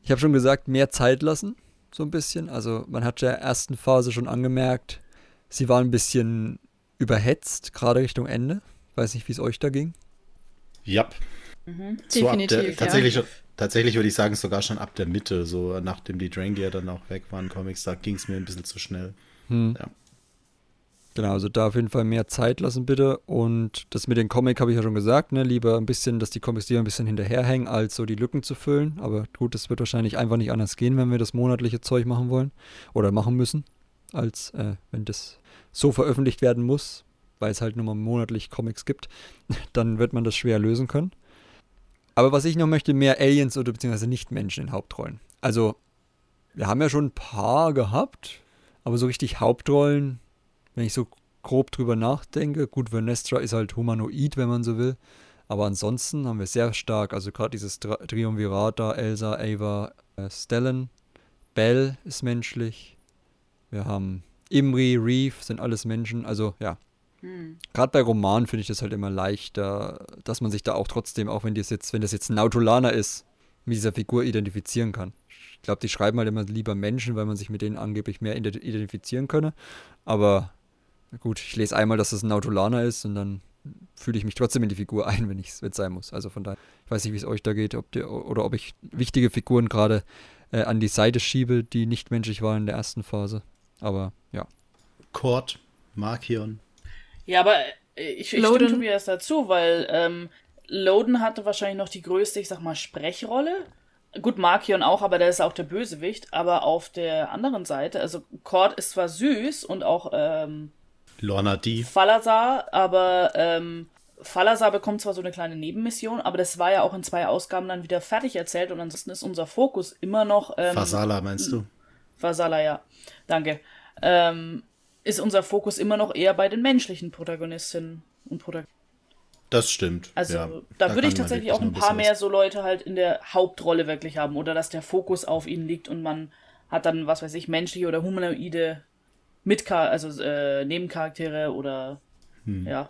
Ich habe schon gesagt, mehr Zeit lassen, so ein bisschen. Also man hat ja in der ersten Phase schon angemerkt, sie war ein bisschen überhetzt, gerade Richtung Ende. Weiß nicht, wie es euch da ging. Ja. Mhm. So Definitiv. Der, tatsächlich, ja. tatsächlich würde ich sagen, sogar schon ab der Mitte, so nachdem die Drangier dann auch weg waren, Comics, da ging es mir ein bisschen zu schnell. Hm. Ja. Genau, also da auf jeden Fall mehr Zeit lassen bitte. Und das mit den Comic habe ich ja schon gesagt, ne? Lieber ein bisschen, dass die Comics lieber ein bisschen hinterherhängen, als so die Lücken zu füllen. Aber gut, das wird wahrscheinlich einfach nicht anders gehen, wenn wir das monatliche Zeug machen wollen oder machen müssen, als äh, wenn das so veröffentlicht werden muss, weil es halt nur mal monatlich Comics gibt. Dann wird man das schwer lösen können. Aber was ich noch möchte, mehr Aliens oder beziehungsweise Nicht-Menschen in Hauptrollen. Also, wir haben ja schon ein paar gehabt, aber so richtig Hauptrollen wenn ich so grob drüber nachdenke, gut, Vernestra ist halt humanoid, wenn man so will. Aber ansonsten haben wir sehr stark, also gerade dieses Triumvirat da, Elsa, Ava, äh, Stellan, Bell ist menschlich. Wir haben Imri, Reeve, sind alles Menschen. Also ja, hm. gerade bei Romanen finde ich das halt immer leichter, dass man sich da auch trotzdem, auch wenn das jetzt, wenn das jetzt ein Nautolaner ist, mit dieser Figur identifizieren kann. Ich glaube, die schreiben halt immer lieber Menschen, weil man sich mit denen angeblich mehr identifizieren könne. Aber gut, ich lese einmal, dass das ein Autolaner ist und dann fühle ich mich trotzdem in die Figur ein, wenn es sein muss. Also von daher, ich weiß nicht, wie es euch da geht, ob die, oder ob ich wichtige Figuren gerade äh, an die Seite schiebe, die nicht menschlich waren in der ersten Phase. Aber ja. Kort, Markion. Ja, aber äh, ich, ich stimme Tobias dazu, weil ähm, Loden hatte wahrscheinlich noch die größte, ich sag mal, Sprechrolle. Gut, Markion auch, aber der ist auch der Bösewicht. Aber auf der anderen Seite, also Kord ist zwar süß und auch ähm, Lorna D. Falazar, aber ähm, Falazar bekommt zwar so eine kleine Nebenmission, aber das war ja auch in zwei Ausgaben dann wieder fertig erzählt und ansonsten ist unser Fokus immer noch. Ähm, Fasala meinst du? Fasala, ja. Danke. Ähm, ist unser Fokus immer noch eher bei den menschlichen Protagonistinnen und Protagonisten. Das stimmt. Also ja, da, da würde ich tatsächlich auch ein paar mehr so Leute halt in der Hauptrolle wirklich haben oder dass der Fokus auf ihnen liegt und man hat dann, was weiß ich, menschliche oder humanoide mit also äh, Nebencharaktere oder hm. ja.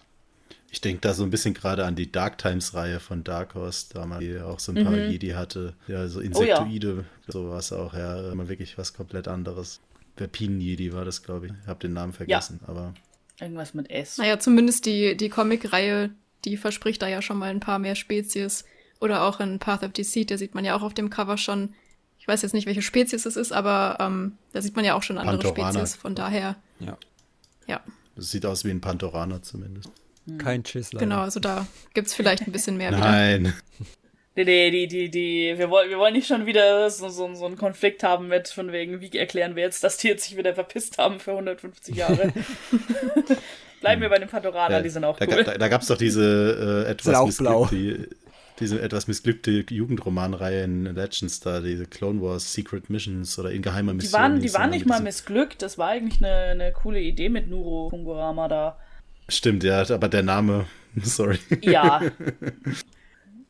Ich denke da so ein bisschen gerade an die Dark Times-Reihe von Dark Horse, damals, die auch so ein paar mhm. Jedi hatte. Ja, so Insektoide, oh, ja. sowas auch, ja. Immer wirklich was komplett anderes. Verpinen-Jedi war das, glaube ich. Ich habe den Namen vergessen, ja. aber. Irgendwas mit S. Naja, zumindest die, die Comic-Reihe, die verspricht da ja schon mal ein paar mehr Spezies. Oder auch in Path of Deceit, da sieht man ja auch auf dem Cover schon ich weiß jetzt nicht, welche Spezies es ist, aber ähm, da sieht man ja auch schon andere Pantorana. Spezies. Von daher. Ja. Ja. Das sieht aus wie ein Pantoraner zumindest. Hm. Kein Schiss. Genau, also da gibt es vielleicht ein bisschen mehr. Nein. Nee, nee, die, die, die, wir wollen, wir wollen nicht schon wieder so, so, so einen Konflikt haben mit, von wegen, wie erklären wir jetzt, dass die jetzt sich wieder verpisst haben für 150 Jahre. Bleiben wir bei den Pantoranern, ja, die sind auch da, cool. Da, da gab es doch diese äh, etwas blau. Die, diese etwas missglückte Jugendromanreihe in Legends da, diese Clone Wars Secret Missions oder in geheimer Mission. Die waren, die waren nicht mal missglückt, das war eigentlich eine, eine coole Idee mit Nuro Kungurama da. Stimmt, ja, aber der Name, sorry. Ja.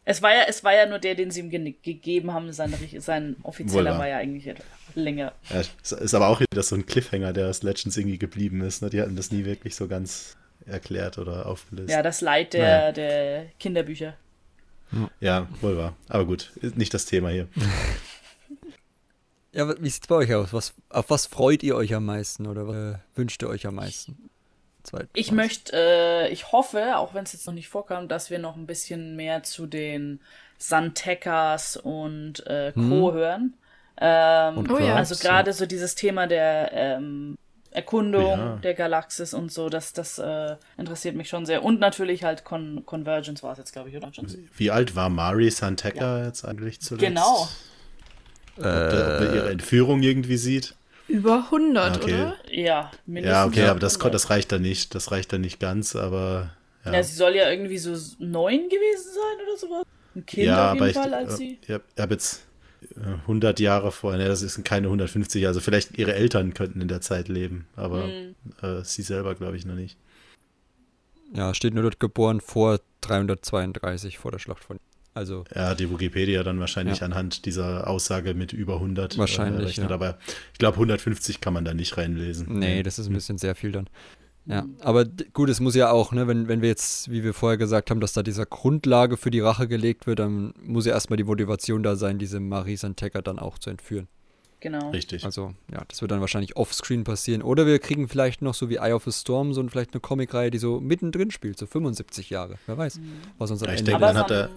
Es war ja, es war ja nur der, den sie ihm ge gegeben haben. Sein, sein offizieller Wohl war ja eigentlich länger. Ja, ist aber auch wieder so ein Cliffhanger, der aus Legends irgendwie geblieben ist. Ne? Die hatten das nie wirklich so ganz erklärt oder aufgelöst. Ja, das Leid der, naja. der Kinderbücher. Ja, wohl wahr. Aber gut, nicht das Thema hier. Ja, wie sieht es bei euch aus? Was, auf was freut ihr euch am meisten oder was äh, wünscht ihr euch am meisten? Zweit ich möchte, äh, ich hoffe, auch wenn es jetzt noch nicht vorkam, dass wir noch ein bisschen mehr zu den Santekas und äh, Co. Hm. hören. Ähm, und ja. Also gerade so dieses Thema der ähm, Erkundung ja. der Galaxis und so, das, das äh, interessiert mich schon sehr. Und natürlich halt Con Convergence war es jetzt, glaube ich, oder? Wie alt war Mari Santeca ja. jetzt eigentlich zuletzt? Genau. Ob, der, ob er ihre Entführung irgendwie sieht? Über 100, okay. oder? Ja, mindestens. Ja, okay, aber das, das reicht dann nicht. Das reicht dann nicht ganz, aber. Ja. ja, sie soll ja irgendwie so neun gewesen sein oder sowas. Ein Kind ja, auf jeden Fall, ich, als äh, sie. Ich habe jetzt 100 Jahre vorher, ne, das sind keine 150, also vielleicht ihre Eltern könnten in der Zeit leben, aber mhm. äh, sie selber glaube ich noch nicht. Ja, steht nur dort geboren vor 332, vor der Schlacht von. Also ja, die Wikipedia dann wahrscheinlich ja. anhand dieser Aussage mit über 100 äh, wahrscheinlich, äh, rechnet. Ja. Aber ich glaube, 150 kann man da nicht reinlesen. Nee, das ist ein bisschen sehr viel dann. Ja, aber gut, es muss ja auch, ne, wenn, wenn wir jetzt, wie wir vorher gesagt haben, dass da dieser Grundlage für die Rache gelegt wird, dann muss ja erstmal die Motivation da sein, diese Marie Santeca dann auch zu entführen. Genau. Richtig. Also, ja, das wird dann wahrscheinlich offscreen passieren. Oder wir kriegen vielleicht noch so wie Eye of the Storm so vielleicht eine Comicreihe, die so mittendrin spielt, so 75 Jahre. Wer weiß, mhm. was uns am ja, Ende Ich denke, dann hat er,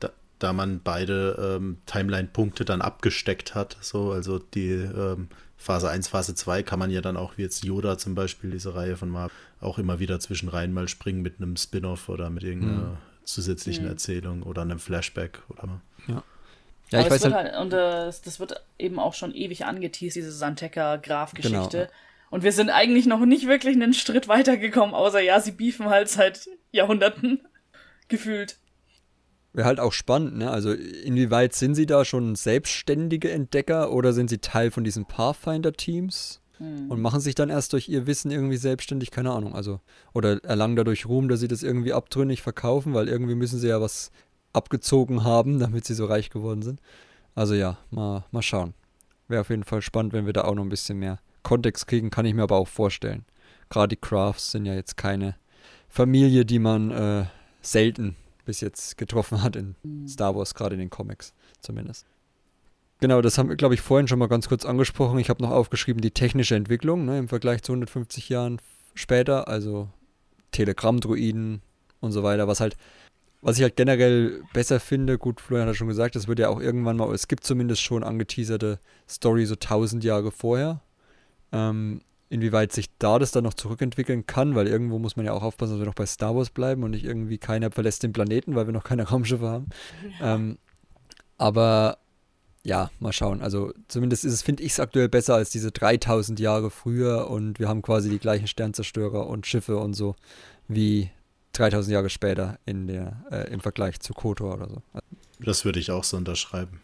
da, da man beide ähm, Timeline-Punkte dann abgesteckt hat, so, also die ähm, Phase 1, Phase 2 kann man ja dann auch, wie jetzt Yoda zum Beispiel, diese Reihe von Marvel, auch immer wieder zwischen rein mal springen mit einem Spin-off oder mit irgendeiner mhm. zusätzlichen mhm. Erzählung oder einem Flashback oder Ja. Ja, ich weiß halt, halt, und äh, das wird eben auch schon ewig angeteased, diese Santeca-Graf-Geschichte. Genau. Und wir sind eigentlich noch nicht wirklich einen Schritt weitergekommen, außer ja, sie beefen halt seit Jahrhunderten gefühlt. Wäre halt auch spannend, ne? Also inwieweit sind sie da schon selbstständige Entdecker oder sind sie Teil von diesen Pathfinder-Teams hm. und machen sich dann erst durch ihr Wissen irgendwie selbstständig, keine Ahnung, also oder erlangen dadurch Ruhm, dass sie das irgendwie abtrünnig verkaufen, weil irgendwie müssen sie ja was abgezogen haben, damit sie so reich geworden sind. Also ja, mal, mal schauen. Wäre auf jeden Fall spannend, wenn wir da auch noch ein bisschen mehr Kontext kriegen, kann ich mir aber auch vorstellen. Gerade die Crafts sind ja jetzt keine Familie, die man äh, selten bis jetzt getroffen hat in mhm. Star Wars, gerade in den Comics zumindest. Genau, das haben wir, glaube ich, vorhin schon mal ganz kurz angesprochen. Ich habe noch aufgeschrieben, die technische Entwicklung ne, im Vergleich zu 150 Jahren später, also Telegramm-Druiden und so weiter, was halt, was ich halt generell besser finde, gut, Florian hat schon gesagt, es wird ja auch irgendwann mal, es gibt zumindest schon angeteaserte Story so 1000 Jahre vorher. Ähm, inwieweit sich da das dann noch zurückentwickeln kann, weil irgendwo muss man ja auch aufpassen, dass wir noch bei Star Wars bleiben und nicht irgendwie keiner verlässt den Planeten, weil wir noch keine Raumschiffe haben. Ja. Ähm, aber ja, mal schauen. Also zumindest ist es, finde ich es aktuell besser als diese 3000 Jahre früher und wir haben quasi die gleichen Sternzerstörer und Schiffe und so wie 3000 Jahre später in der, äh, im Vergleich zu KOTOR oder so. Das würde ich auch so unterschreiben.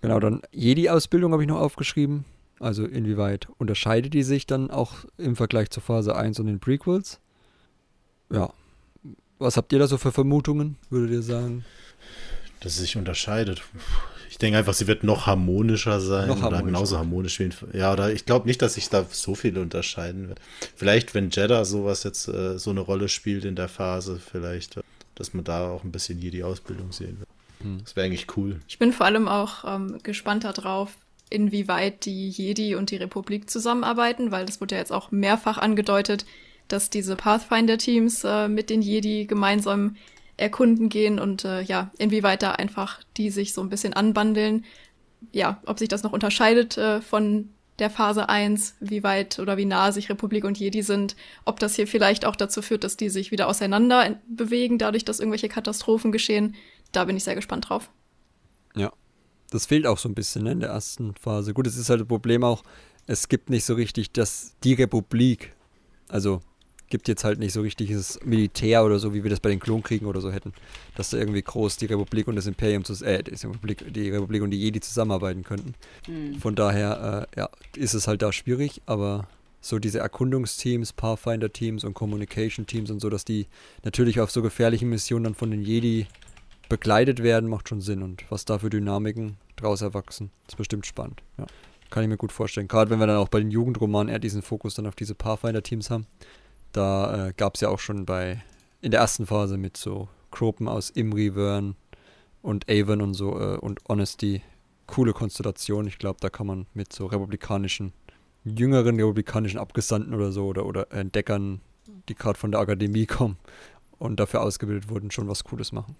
Genau, dann Jedi-Ausbildung habe ich noch aufgeschrieben. Also inwieweit unterscheidet die sich dann auch im Vergleich zur Phase 1 und den Prequels? Ja. Was habt ihr da so für Vermutungen, würdet ihr sagen? Dass sie sich unterscheidet. Ich denke einfach, sie wird noch harmonischer sein. Noch harmonischer. Oder genauso harmonisch wie in, Ja, oder ich glaube nicht, dass sich da so viel unterscheiden wird. Vielleicht, wenn Jeddah sowas jetzt äh, so eine Rolle spielt in der Phase, vielleicht, dass man da auch ein bisschen hier die Ausbildung sehen wird. Hm. Das wäre eigentlich cool. Ich bin vor allem auch ähm, gespannt darauf, inwieweit die Jedi und die Republik zusammenarbeiten, weil das wurde ja jetzt auch mehrfach angedeutet, dass diese Pathfinder-Teams äh, mit den Jedi gemeinsam erkunden gehen und äh, ja, inwieweit da einfach die sich so ein bisschen anbandeln. Ja, ob sich das noch unterscheidet äh, von der Phase 1, wie weit oder wie nah sich Republik und Jedi sind, ob das hier vielleicht auch dazu führt, dass die sich wieder auseinander bewegen, dadurch, dass irgendwelche Katastrophen geschehen. Da bin ich sehr gespannt drauf. Ja, das fehlt auch so ein bisschen ne, in der ersten Phase. Gut, es ist halt das Problem auch, es gibt nicht so richtig das, die Republik. Also gibt jetzt halt nicht so richtiges Militär oder so, wie wir das bei den Klonkriegen oder so hätten. Dass da irgendwie groß die Republik und das Imperium, äh, die Republik, die Republik und die Jedi zusammenarbeiten könnten. Mhm. Von daher, äh, ja, ist es halt da schwierig, aber so diese Erkundungsteams, Pathfinder-Teams und Communication-Teams und so, dass die natürlich auf so gefährlichen Missionen dann von den Jedi begleitet werden, macht schon Sinn. Und was da für Dynamiken draus erwachsen, ist bestimmt spannend. Ja. Kann ich mir gut vorstellen. Gerade wenn wir dann auch bei den Jugendromanen eher diesen Fokus dann auf diese Pathfinder-Teams haben. Da äh, gab es ja auch schon bei in der ersten Phase mit so Gruppen aus Imri, Vern und Avon und so äh, und Honesty coole Konstellation. Ich glaube, da kann man mit so republikanischen, jüngeren republikanischen Abgesandten oder so oder, oder Entdeckern, die gerade von der Akademie kommen und dafür ausgebildet wurden, schon was Cooles machen.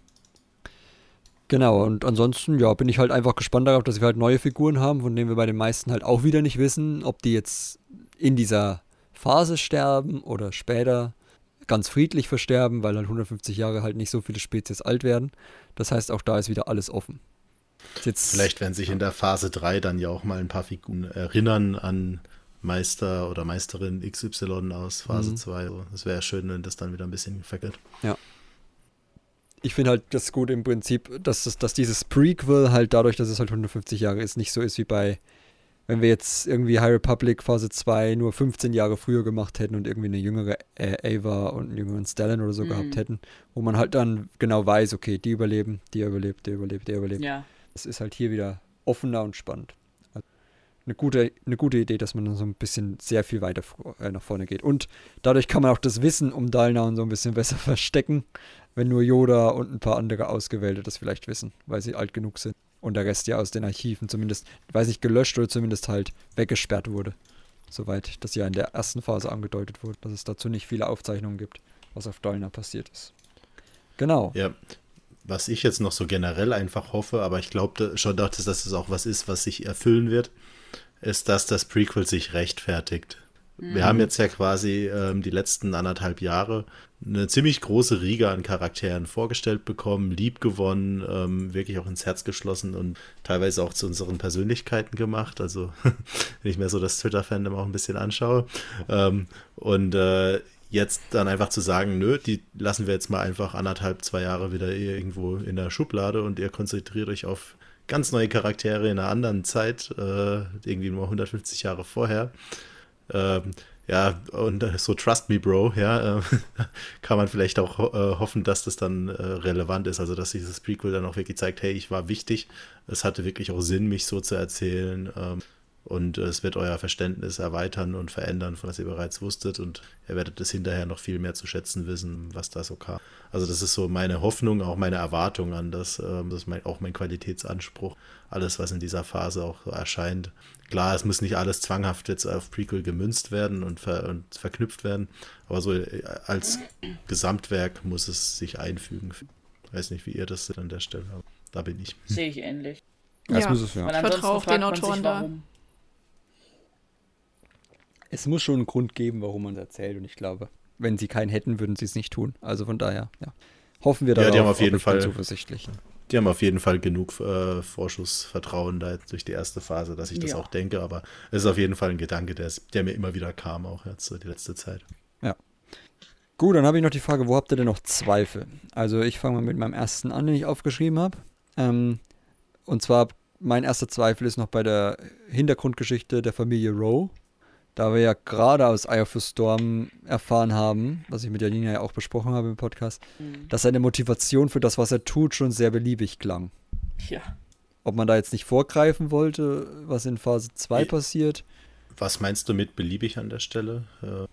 Genau, und ansonsten, ja, bin ich halt einfach gespannt darauf, dass wir halt neue Figuren haben, von denen wir bei den meisten halt auch wieder nicht wissen, ob die jetzt in dieser Phase sterben oder später ganz friedlich versterben, weil halt 150 Jahre halt nicht so viele Spezies alt werden. Das heißt, auch da ist wieder alles offen. Jetzt, Vielleicht werden sich in der Phase 3 dann ja auch mal ein paar Figuren erinnern an Meister oder Meisterin XY aus Phase mhm. 2. Das wäre ja schön, wenn das dann wieder ein bisschen vergeht. Ja ich finde halt das gut im Prinzip, dass, dass dieses Prequel halt dadurch, dass es halt 150 Jahre ist, nicht so ist wie bei wenn wir jetzt irgendwie High Republic Phase 2 nur 15 Jahre früher gemacht hätten und irgendwie eine jüngere äh, Ava und einen jüngeren Stalin oder so mhm. gehabt hätten, wo man halt dann genau weiß, okay, die überleben, die überlebt, der überlebt, der überlebt. Ja. Das ist halt hier wieder offener und spannend. Also eine gute, eine gute Idee, dass man dann so ein bisschen sehr viel weiter äh, nach vorne geht. Und dadurch kann man auch das Wissen um Dalna so ein bisschen besser verstecken, wenn nur Yoda und ein paar andere Ausgewählte das vielleicht wissen, weil sie alt genug sind und der Rest ja aus den Archiven zumindest, weiß ich, gelöscht oder zumindest halt weggesperrt wurde. Soweit das ja in der ersten Phase angedeutet wurde, dass es dazu nicht viele Aufzeichnungen gibt, was auf Dolnar passiert ist. Genau. Ja, was ich jetzt noch so generell einfach hoffe, aber ich glaube schon, dass das auch was ist, was sich erfüllen wird, ist, dass das Prequel sich rechtfertigt. Wir haben mhm. jetzt ja quasi ähm, die letzten anderthalb Jahre eine ziemlich große Riege an Charakteren vorgestellt bekommen, lieb gewonnen, ähm, wirklich auch ins Herz geschlossen und teilweise auch zu unseren Persönlichkeiten gemacht. Also wenn ich mir so das Twitter-Fandom auch ein bisschen anschaue. Ähm, und äh, jetzt dann einfach zu sagen, nö, die lassen wir jetzt mal einfach anderthalb, zwei Jahre wieder irgendwo in der Schublade und ihr konzentriert euch auf ganz neue Charaktere in einer anderen Zeit, äh, irgendwie nur 150 Jahre vorher. Ähm, ja, und so Trust Me, Bro, ja, äh, kann man vielleicht auch äh, hoffen, dass das dann äh, relevant ist. Also, dass dieses Prequel dann auch wirklich zeigt, hey, ich war wichtig. Es hatte wirklich auch Sinn, mich so zu erzählen. Ähm, und es wird euer Verständnis erweitern und verändern, was ihr bereits wusstet. Und ihr werdet es hinterher noch viel mehr zu schätzen wissen, was da so kam. Also das ist so meine Hoffnung, auch meine Erwartung an das. Ähm, das ist mein, auch mein Qualitätsanspruch. Alles, was in dieser Phase auch so erscheint. Klar, es muss nicht alles zwanghaft jetzt auf Prequel gemünzt werden und, ver, und verknüpft werden. Aber so äh, als Gesamtwerk muss es sich einfügen. Ich weiß nicht, wie ihr das an der Stelle habt. Da bin ich. Sehe ich ähnlich. Das ja, muss es ja. Ich vertraue auf den Autoren da. Warum es muss schon einen Grund geben, warum man es erzählt. Und ich glaube, wenn sie keinen hätten, würden sie es nicht tun. Also von daher, ja. Hoffen wir darauf. Ja, die haben auf jeden Fall zuversichtlich. Die haben auf jeden Fall genug äh, Vorschussvertrauen da durch die erste Phase, dass ich das ja. auch denke. Aber es ist auf jeden Fall ein Gedanke, der, der mir immer wieder kam, auch jetzt die letzte Zeit. Ja. Gut, dann habe ich noch die Frage, wo habt ihr denn noch Zweifel? Also ich fange mal mit meinem ersten an, den ich aufgeschrieben habe. Ähm, und zwar, mein erster Zweifel ist noch bei der Hintergrundgeschichte der Familie Rowe da wir ja gerade aus Eye of the Storm erfahren haben, was ich mit Janina ja auch besprochen habe im Podcast, mhm. dass seine Motivation für das, was er tut, schon sehr beliebig klang. Ja. Ob man da jetzt nicht vorgreifen wollte, was in Phase 2 passiert. Was meinst du mit beliebig an der Stelle? Äh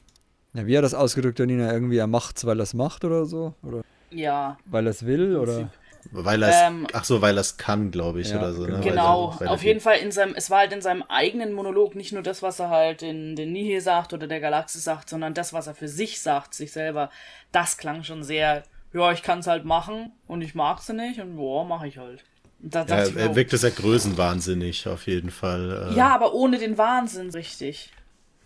ja, wie hat das ausgedrückt, Janina? Irgendwie, er macht's, weil er es macht oder so? Oder ja. Weil er es will? Oder? Weil er ähm, ach so, weil er es kann, glaube ich, ja, oder so. Ne? Genau, weil, weil auf jeden Fall in seinem, es war halt in seinem eigenen Monolog nicht nur das, was er halt in den Nihil sagt oder der Galaxis sagt, sondern das, was er für sich sagt, sich selber. Das klang schon sehr, ja, ich kann es halt machen und ich mag es nicht und boah, mache ich halt. Da ja, er oh. wirkte sehr größenwahnsinnig, auf jeden Fall. Äh. Ja, aber ohne den Wahnsinn, richtig.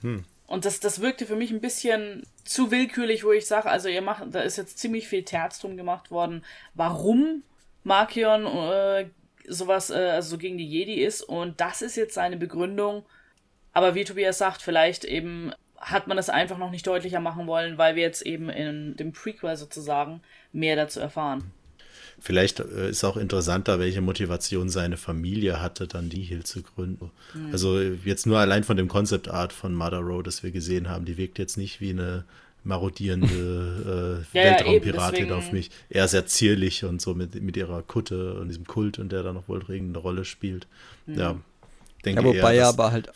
Hm. Und das, das wirkte für mich ein bisschen zu willkürlich, wo ich sage, also ihr macht, da ist jetzt ziemlich viel Terz drum gemacht worden, warum Markion äh, sowas, äh, also so gegen die Jedi ist. Und das ist jetzt seine Begründung. Aber wie Tobias sagt, vielleicht eben hat man das einfach noch nicht deutlicher machen wollen, weil wir jetzt eben in dem Prequel sozusagen mehr dazu erfahren. Vielleicht äh, ist auch interessanter, welche Motivation seine Familie hatte, dann die Hill zu gründen. Mhm. Also jetzt nur allein von dem Concept Art von Mother Road, das wir gesehen haben, die wirkt jetzt nicht wie eine marodierende äh, ja, Weltraumpiratin ja, auf mich. Eher sehr zierlich und so mit, mit ihrer Kutte und diesem Kult und der da noch wohl eine Rolle spielt. Mhm. Ja, denke ja, wobei eher, aber halt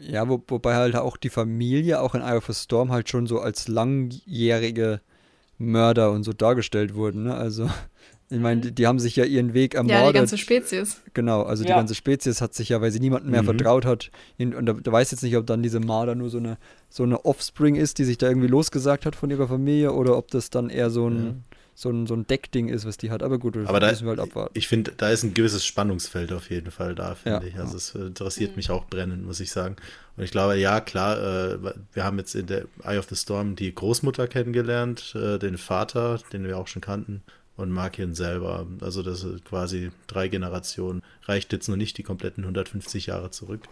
ja, wo, wobei halt auch die Familie auch in Eye of a Storm halt schon so als langjährige Mörder und so dargestellt wurden. Ne? Also ich meine, die, die, haben sich ja ihren Weg ermordet. Ja, die ganze Spezies. Genau, also ja. die ganze Spezies hat sich ja, weil sie niemandem mehr mhm. vertraut hat, und da, da weiß jetzt nicht, ob dann diese Marder nur so eine, so eine Offspring ist, die sich da irgendwie losgesagt hat von ihrer Familie, oder ob das dann eher so ein, ja. So ein, so ein Deckding ist, was die hat. Aber gut, Aber da, müssen wir halt abwarten. Ich finde, da ist ein gewisses Spannungsfeld auf jeden Fall da, finde ja. ich. Also es interessiert mhm. mich auch brennend, muss ich sagen. Und ich glaube, ja, klar, äh, wir haben jetzt in der Eye of the Storm die Großmutter kennengelernt, äh, den Vater, den wir auch schon kannten und Markian selber. Also das ist quasi drei Generationen. Reicht jetzt noch nicht die kompletten 150 Jahre zurück.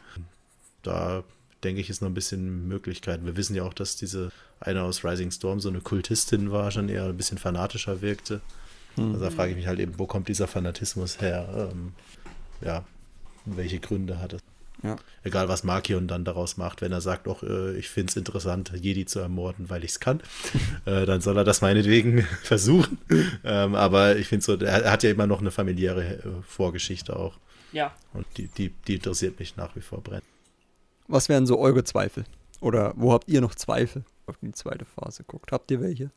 Da denke ich, ist noch ein bisschen Möglichkeit. Wir wissen ja auch, dass diese eine aus Rising Storm so eine Kultistin war, schon eher ein bisschen fanatischer wirkte. Mhm. Also da frage ich mich halt eben, wo kommt dieser Fanatismus her? Ähm, ja, welche Gründe hat es? Ja. Egal, was Markion dann daraus macht, wenn er sagt, auch äh, ich finde es interessant, Jedi zu ermorden, weil ich es kann, äh, dann soll er das meinetwegen versuchen. Ähm, aber ich finde so, er, er, hat ja immer noch eine familiäre äh, Vorgeschichte auch. Ja. Und die, die, die interessiert mich nach wie vor brennend. Was wären so eure Zweifel? Oder wo habt ihr noch Zweifel auf die zweite Phase guckt? Habt ihr welche?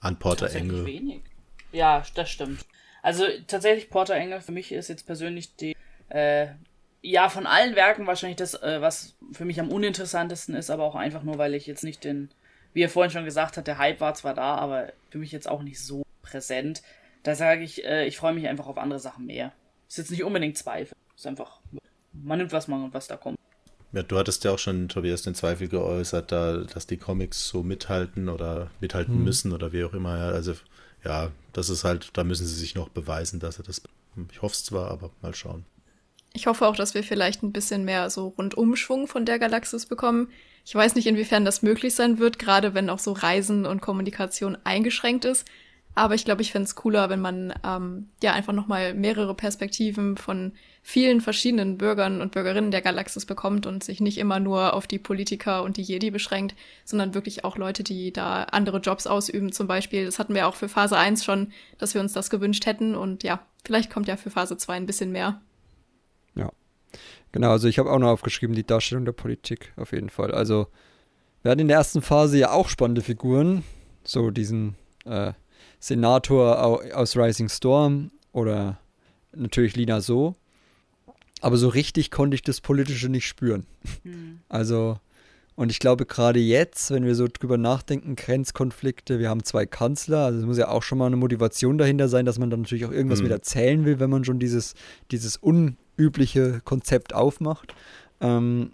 An Porter Engel. Wenig. Ja, das stimmt. Also tatsächlich Porter Engel für mich ist jetzt persönlich die äh, ja, von allen Werken wahrscheinlich das, äh, was für mich am uninteressantesten ist, aber auch einfach nur, weil ich jetzt nicht den, wie er vorhin schon gesagt hat, der Hype war zwar da, aber für mich jetzt auch nicht so präsent. Da sage ich, äh, ich freue mich einfach auf andere Sachen mehr. Ist jetzt nicht unbedingt Zweifel. Ist einfach, man nimmt was man was da kommt. Ja, du hattest ja auch schon, Tobias, den Zweifel geäußert, da, dass die Comics so mithalten oder mithalten hm. müssen oder wie auch immer. Also, ja, das ist halt, da müssen sie sich noch beweisen, dass er das. Ich hoffe es zwar, aber mal schauen. Ich hoffe auch, dass wir vielleicht ein bisschen mehr so Rundumschwung von der Galaxis bekommen. Ich weiß nicht, inwiefern das möglich sein wird, gerade wenn auch so Reisen und Kommunikation eingeschränkt ist. Aber ich glaube, ich fände es cooler, wenn man ähm, ja einfach nochmal mehrere Perspektiven von vielen verschiedenen Bürgern und Bürgerinnen der Galaxis bekommt und sich nicht immer nur auf die Politiker und die Jedi beschränkt, sondern wirklich auch Leute, die da andere Jobs ausüben zum Beispiel. Das hatten wir auch für Phase 1 schon, dass wir uns das gewünscht hätten. Und ja, vielleicht kommt ja für Phase 2 ein bisschen mehr. Genau, also ich habe auch noch aufgeschrieben, die Darstellung der Politik auf jeden Fall. Also wir hatten in der ersten Phase ja auch spannende Figuren, so diesen äh, Senator aus Rising Storm oder natürlich Lina So. Aber so richtig konnte ich das Politische nicht spüren. Mhm. Also, und ich glaube gerade jetzt, wenn wir so drüber nachdenken, Grenzkonflikte, wir haben zwei Kanzler, also es muss ja auch schon mal eine Motivation dahinter sein, dass man dann natürlich auch irgendwas mhm. mit erzählen will, wenn man schon dieses, dieses un, übliche Konzept aufmacht. Ähm,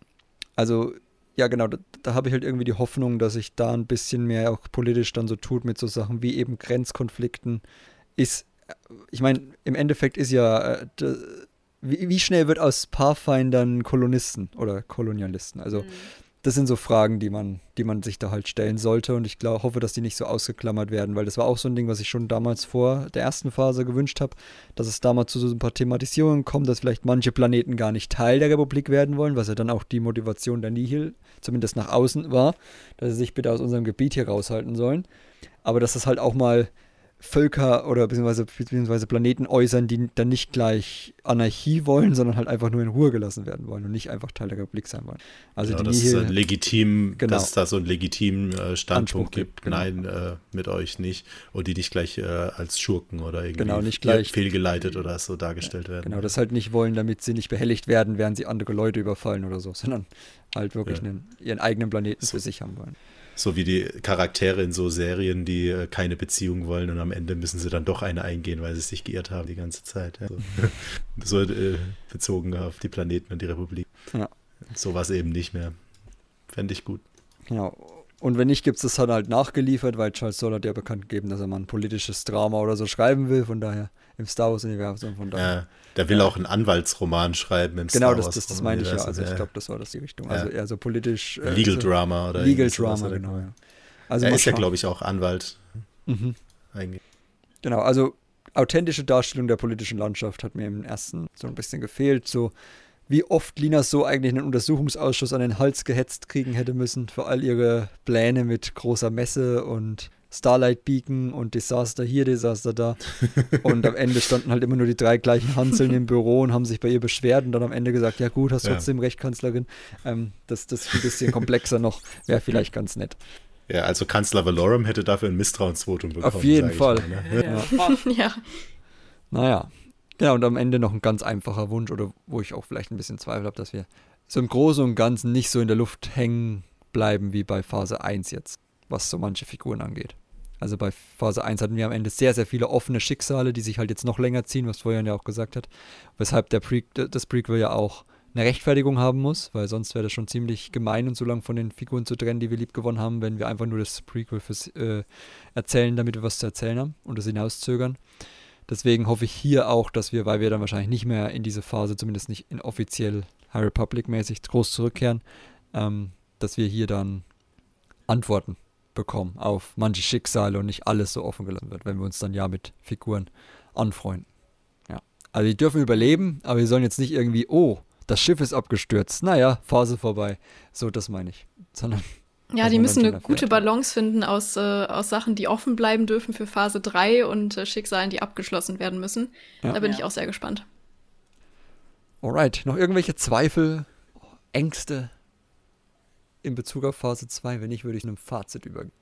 also ja, genau, da, da habe ich halt irgendwie die Hoffnung, dass sich da ein bisschen mehr auch politisch dann so tut mit so Sachen wie eben Grenzkonflikten. Ist, äh, ich meine, im Endeffekt ist ja, äh, wie, wie, schnell wird aus Pathfindern Kolonisten oder Kolonialisten? Also mhm das sind so Fragen, die man, die man sich da halt stellen sollte. Und ich glaub, hoffe, dass die nicht so ausgeklammert werden, weil das war auch so ein Ding, was ich schon damals vor der ersten Phase gewünscht habe, dass es damals zu so ein paar Thematisierungen kommt, dass vielleicht manche Planeten gar nicht Teil der Republik werden wollen, was ja dann auch die Motivation der Nihil, zumindest nach außen war, dass sie sich bitte aus unserem Gebiet hier raushalten sollen. Aber dass das halt auch mal Völker oder beziehungsweise, beziehungsweise Planeten äußern, die dann nicht gleich Anarchie wollen, sondern halt einfach nur in Ruhe gelassen werden wollen und nicht einfach Teil der Republik sein wollen. Also genau, dass, es legitim, genau. dass es da so einen legitimen äh, Standpunkt Anspruch gibt, genau. nein, äh, mit euch nicht, und die nicht gleich äh, als Schurken oder irgendwie genau, nicht gleich, fehlgeleitet oder so dargestellt ja, werden. Genau, das halt nicht wollen, damit sie nicht behelligt werden, während sie andere Leute überfallen oder so, sondern halt wirklich ja. einen, ihren eigenen Planeten so. für sich haben wollen. So wie die Charaktere in so Serien, die äh, keine Beziehung wollen und am Ende müssen sie dann doch eine eingehen, weil sie sich geirrt haben die ganze Zeit. Ja. So, so äh, bezogen auf die Planeten und die Republik. Ja. Sowas eben nicht mehr. Fände ich gut. Genau. Und wenn nicht, gibt es das dann halt nachgeliefert, weil Charles Soll hat ja bekannt gegeben, dass er mal ein politisches Drama oder so schreiben will. Von daher im Star Wars-Universum. Von daher. Ja, der will ja. auch einen Anwaltsroman schreiben im genau, Star Wars. Genau, das, das, das meine ich ja. Also ich glaube, das war das die Richtung. Also eher so politisch. Äh, Legal so Drama oder Legal Drama, genau. Ja. Also er ist ja, glaube ich, auch Anwalt. Mhm. Eigentlich. Genau, also authentische Darstellung der politischen Landschaft hat mir im ersten so ein bisschen gefehlt. So wie oft Lina so eigentlich einen Untersuchungsausschuss an den Hals gehetzt kriegen hätte müssen für all ihre Pläne mit großer Messe und Starlight Beacon und Desaster hier, Desaster da. Und am Ende standen halt immer nur die drei gleichen Hanseln im Büro und haben sich bei ihr beschwert und dann am Ende gesagt, ja gut, hast trotzdem ja. recht, Kanzlerin. Ähm, das, das ist ein bisschen komplexer noch, wäre vielleicht ganz nett. Ja, also Kanzler Valorum hätte dafür ein Misstrauensvotum bekommen. Auf jeden Fall. Mal, ne? ja. ja. Naja. Genau, und am Ende noch ein ganz einfacher Wunsch, oder wo ich auch vielleicht ein bisschen Zweifel habe, dass wir so im Großen und Ganzen nicht so in der Luft hängen bleiben wie bei Phase 1 jetzt, was so manche Figuren angeht. Also bei Phase 1 hatten wir am Ende sehr, sehr viele offene Schicksale, die sich halt jetzt noch länger ziehen, was Florian ja auch gesagt hat. Weshalb der Pre das Prequel ja auch eine Rechtfertigung haben muss, weil sonst wäre das schon ziemlich gemein und so lange von den Figuren zu trennen, die wir lieb gewonnen haben, wenn wir einfach nur das Prequel fürs äh, erzählen, damit wir was zu erzählen haben und das hinauszögern. Deswegen hoffe ich hier auch, dass wir, weil wir dann wahrscheinlich nicht mehr in diese Phase, zumindest nicht in offiziell High Republic mäßig groß zurückkehren, ähm, dass wir hier dann Antworten bekommen auf manche Schicksale und nicht alles so offen gelassen wird, wenn wir uns dann ja mit Figuren anfreunden. Ja. Also die dürfen überleben, aber wir sollen jetzt nicht irgendwie, oh, das Schiff ist abgestürzt. Naja, Phase vorbei. So, das meine ich. Sondern. Ja, die müssen eine gute Balance finden aus, äh, aus Sachen, die offen bleiben dürfen für Phase 3 und äh, Schicksalen, die abgeschlossen werden müssen. Ja. Da bin ja. ich auch sehr gespannt. Alright, noch irgendwelche Zweifel, Ängste in Bezug auf Phase 2? Wenn nicht, würde ich einem Fazit übergehen.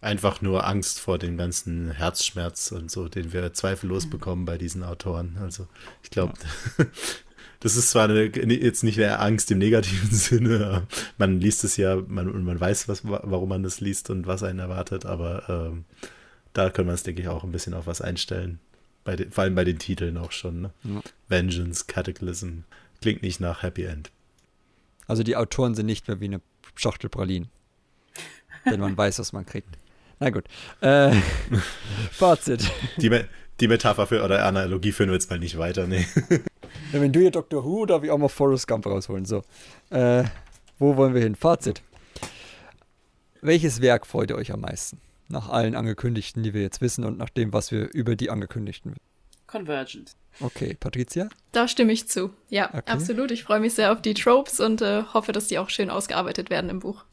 Einfach nur Angst vor dem ganzen Herzschmerz und so, den wir zweifellos bekommen bei diesen Autoren. Also ich glaube, ja. das ist zwar eine, jetzt nicht eine Angst im negativen Sinne, man liest es ja, man, man weiß, was, warum man das liest und was einen erwartet, aber ähm, da können wir es, denke ich, auch ein bisschen auf was einstellen. Bei den, vor allem bei den Titeln auch schon. Ne? Ja. Vengeance, Cataclysm, klingt nicht nach Happy End. Also die Autoren sind nicht mehr wie eine Schachtel Pralinen. wenn man weiß, was man kriegt. Na gut. Äh, Fazit. Die, die Metapher für, oder Analogie führen wir jetzt mal nicht weiter. Ja, wenn du hier Doctor Who, darf ich auch mal Forrest Gump rausholen. So. Äh, wo wollen wir hin? Fazit. Welches Werk freut ihr euch am meisten? Nach allen angekündigten, die wir jetzt wissen und nach dem, was wir über die angekündigten wissen. Convergence. Okay, Patricia? Da stimme ich zu. Ja, okay. absolut. Ich freue mich sehr auf die Tropes und äh, hoffe, dass die auch schön ausgearbeitet werden im Buch.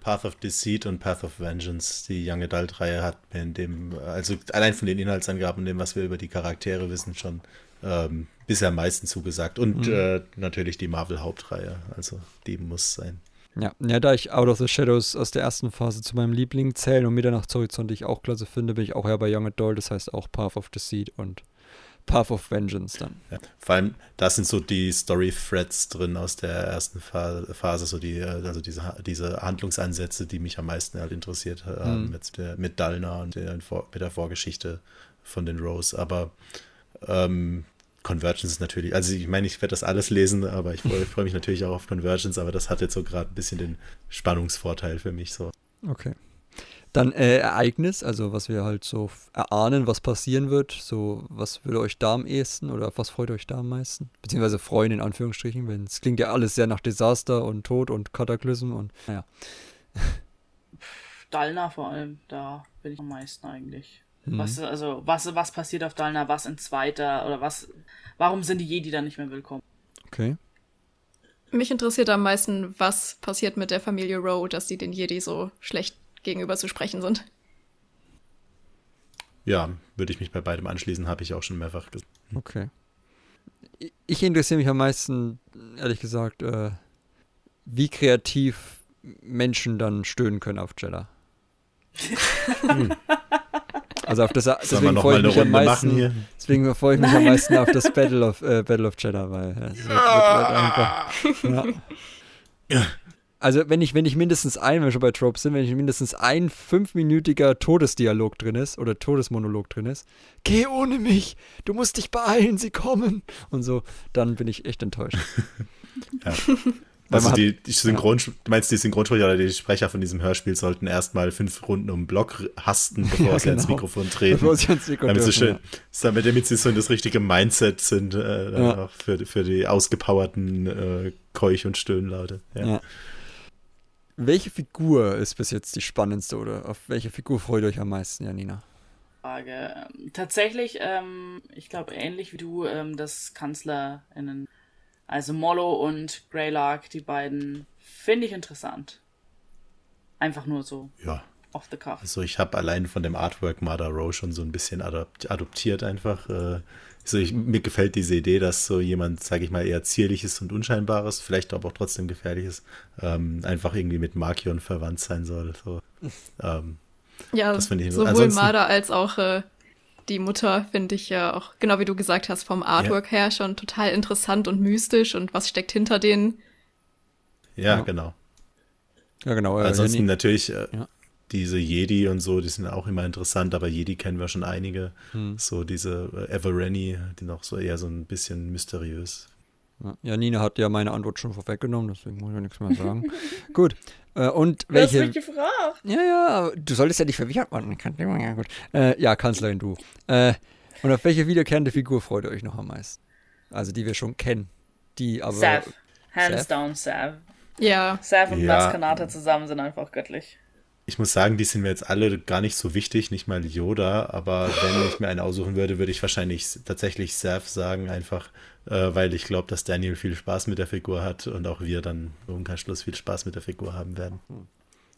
Path of Deceit und Path of Vengeance, die Young Adult-Reihe hat mir in dem, also allein von den Inhaltsangaben und dem, was wir über die Charaktere wissen, schon ähm, bisher am meisten zugesagt. Und mhm. äh, natürlich die Marvel-Hauptreihe, also die muss sein. Ja, ja, da ich Out of the Shadows aus der ersten Phase zu meinem Liebling zähle und Mitternachtshorizont, die ich auch klasse finde, bin ich auch eher bei Young Adult, das heißt auch Path of Deceit und Path of Vengeance dann. Ja, vor allem, da sind so die Story-Threads drin aus der ersten Phase, so die, äh, also diese, diese Handlungsansätze, die mich am meisten halt interessiert haben, mhm. mit, der, mit Dalna und der, mit der Vorgeschichte von den Rose. Aber ähm, Convergence ist natürlich, also ich meine, ich werde das alles lesen, aber ich freue freu mich natürlich auch auf Convergence, aber das hat jetzt so gerade ein bisschen den Spannungsvorteil für mich so. Okay. Dann äh, Ereignis, also was wir halt so erahnen, was passieren wird. So, was würde euch da am ehesten oder was freut euch da am meisten? Beziehungsweise freuen in Anführungsstrichen, wenn es klingt ja alles sehr nach Desaster und Tod und Kataklysm und naja. Dalna vor allem, da bin ich am meisten eigentlich. Mhm. Was, also, was, was passiert auf Dalna, was in zweiter oder was, warum sind die Jedi dann nicht mehr willkommen? Okay. Mich interessiert am meisten, was passiert mit der Familie Rowe, dass sie den Jedi so schlecht gegenüber zu sprechen sind. Ja, würde ich mich bei beidem anschließen, habe ich auch schon mehrfach gesagt. Okay. Ich interessiere mich am meisten, ehrlich gesagt, äh, wie kreativ Menschen dann stöhnen können auf Jeddah. hm. Also auf das, deswegen freue ich mich am meisten. Deswegen freue ich mich am meisten auf das Battle of äh, Battle of Jeddah, weil ja, wird, wird einfach, ja. Also wenn ich, wenn ich mindestens ein, wenn wir schon bei Tropes sind, wenn ich mindestens ein fünfminütiger Todesdialog drin ist oder Todesmonolog drin ist, geh ohne mich, du musst dich beeilen, sie kommen und so, dann bin ich echt enttäuscht. ja. Also die, die Synchron, ja. du meinst die Synchronsprecher oder die Sprecher von diesem Hörspiel sollten erstmal fünf Runden um den Block hasten, bevor ja, sie genau. ans Mikrofon treten. Bevor sie ans Mikrofon damit, so schön, ja. damit sie so in das richtige Mindset sind, äh, ja. für, für die ausgepowerten äh, Keuch- und Stöhnlaute. Ja. Welche Figur ist bis jetzt die spannendste oder auf welche Figur freut ihr euch am meisten, Janina? Frage. Tatsächlich, ähm, ich glaube, ähnlich wie du, ähm, das KanzlerInnen also Mollo und Greylark, die beiden, finde ich interessant. Einfach nur so. Ja. Off the cuff. Also ich habe allein von dem Artwork Mother Row schon so ein bisschen adoptiert einfach. Äh, also ich, mir gefällt diese Idee, dass so jemand, sage ich mal, eher zierliches und unscheinbares, vielleicht aber auch trotzdem gefährliches, ähm, einfach irgendwie mit Markion verwandt sein soll. So, ähm, ja, das ich sowohl Marder als auch äh, die Mutter finde ich ja auch, genau wie du gesagt hast, vom Artwork ja. her schon total interessant und mystisch und was steckt hinter denen. Ja, ja. genau. Ja, genau. Äh, Ansonsten Jenny. natürlich äh, ja. Diese Jedi und so, die sind auch immer interessant, aber Jedi kennen wir schon einige. Hm. So diese äh, Everenny, die noch so eher so ein bisschen mysteriös. Ja, Nina hat ja meine Antwort schon vorweggenommen, deswegen muss ich ja nichts mehr sagen. Gut. Äh, und welche. Du hast mich gefragt. Ja, ja, du solltest ja nicht verwirrt werden. Ja, gut. Äh, ja, Kanzlerin, du. Äh, und auf welche wiederkehrende Figur freut ihr euch noch am meisten? Also, die wir schon kennen. Die aber. Sav. Hands Sav? down, Sav. Ja. Sav und ja. Maskanata zusammen sind einfach göttlich. Ich muss sagen, die sind mir jetzt alle gar nicht so wichtig, nicht mal Yoda, aber wenn ich mir einen aussuchen würde, würde ich wahrscheinlich tatsächlich Seth sagen, einfach äh, weil ich glaube, dass Daniel viel Spaß mit der Figur hat und auch wir dann im Umkehrschluss viel Spaß mit der Figur haben werden.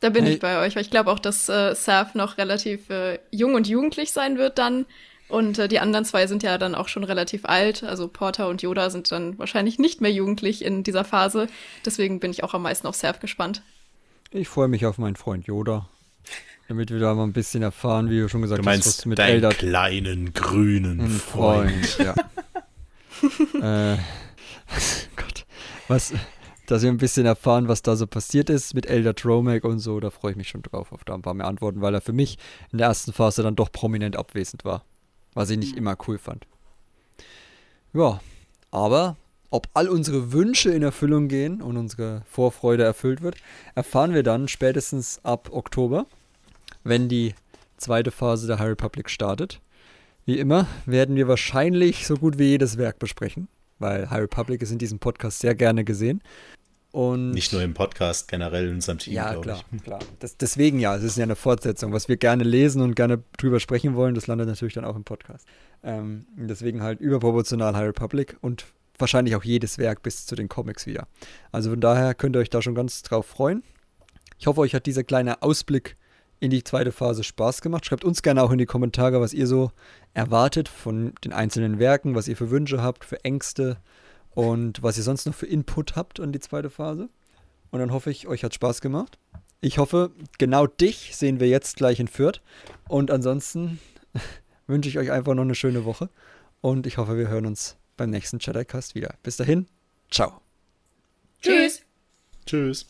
Da bin hey. ich bei euch, weil ich glaube auch, dass äh, Seth noch relativ äh, jung und jugendlich sein wird dann. Und äh, die anderen zwei sind ja dann auch schon relativ alt. Also Porter und Yoda sind dann wahrscheinlich nicht mehr jugendlich in dieser Phase. Deswegen bin ich auch am meisten auf Seth gespannt. Ich freue mich auf meinen Freund Yoda. Damit wir da mal ein bisschen erfahren, wie du schon gesagt du meinst, hast, was mit deinen Eldad kleinen grünen Freund. Freund ja. äh, Gott. Was, dass wir ein bisschen erfahren, was da so passiert ist mit Elder Dromek und so. Da freue ich mich schon drauf, auf da ein paar mehr Antworten, weil er für mich in der ersten Phase dann doch prominent abwesend war. Was ich nicht immer cool fand. Ja, aber ob all unsere Wünsche in Erfüllung gehen und unsere Vorfreude erfüllt wird, erfahren wir dann spätestens ab Oktober, wenn die zweite Phase der High Republic startet. Wie immer werden wir wahrscheinlich so gut wie jedes Werk besprechen, weil High Republic ist in diesem Podcast sehr gerne gesehen. Und Nicht nur im Podcast, generell in unserem Team. Ja, klar, ich. klar. Das, deswegen ja, es ist ja eine Fortsetzung. Was wir gerne lesen und gerne drüber sprechen wollen, das landet natürlich dann auch im Podcast. Ähm, deswegen halt überproportional High Republic und wahrscheinlich auch jedes Werk bis zu den Comics wieder. Also von daher könnt ihr euch da schon ganz drauf freuen. Ich hoffe, euch hat dieser kleine Ausblick in die zweite Phase Spaß gemacht. Schreibt uns gerne auch in die Kommentare, was ihr so erwartet von den einzelnen Werken, was ihr für Wünsche habt, für Ängste und was ihr sonst noch für Input habt in die zweite Phase. Und dann hoffe ich, euch hat Spaß gemacht. Ich hoffe, genau dich sehen wir jetzt gleich in Fürth. Und ansonsten wünsche ich euch einfach noch eine schöne Woche. Und ich hoffe, wir hören uns beim nächsten Jedi-Cast wieder. Bis dahin, ciao. Tschüss. Tschüss.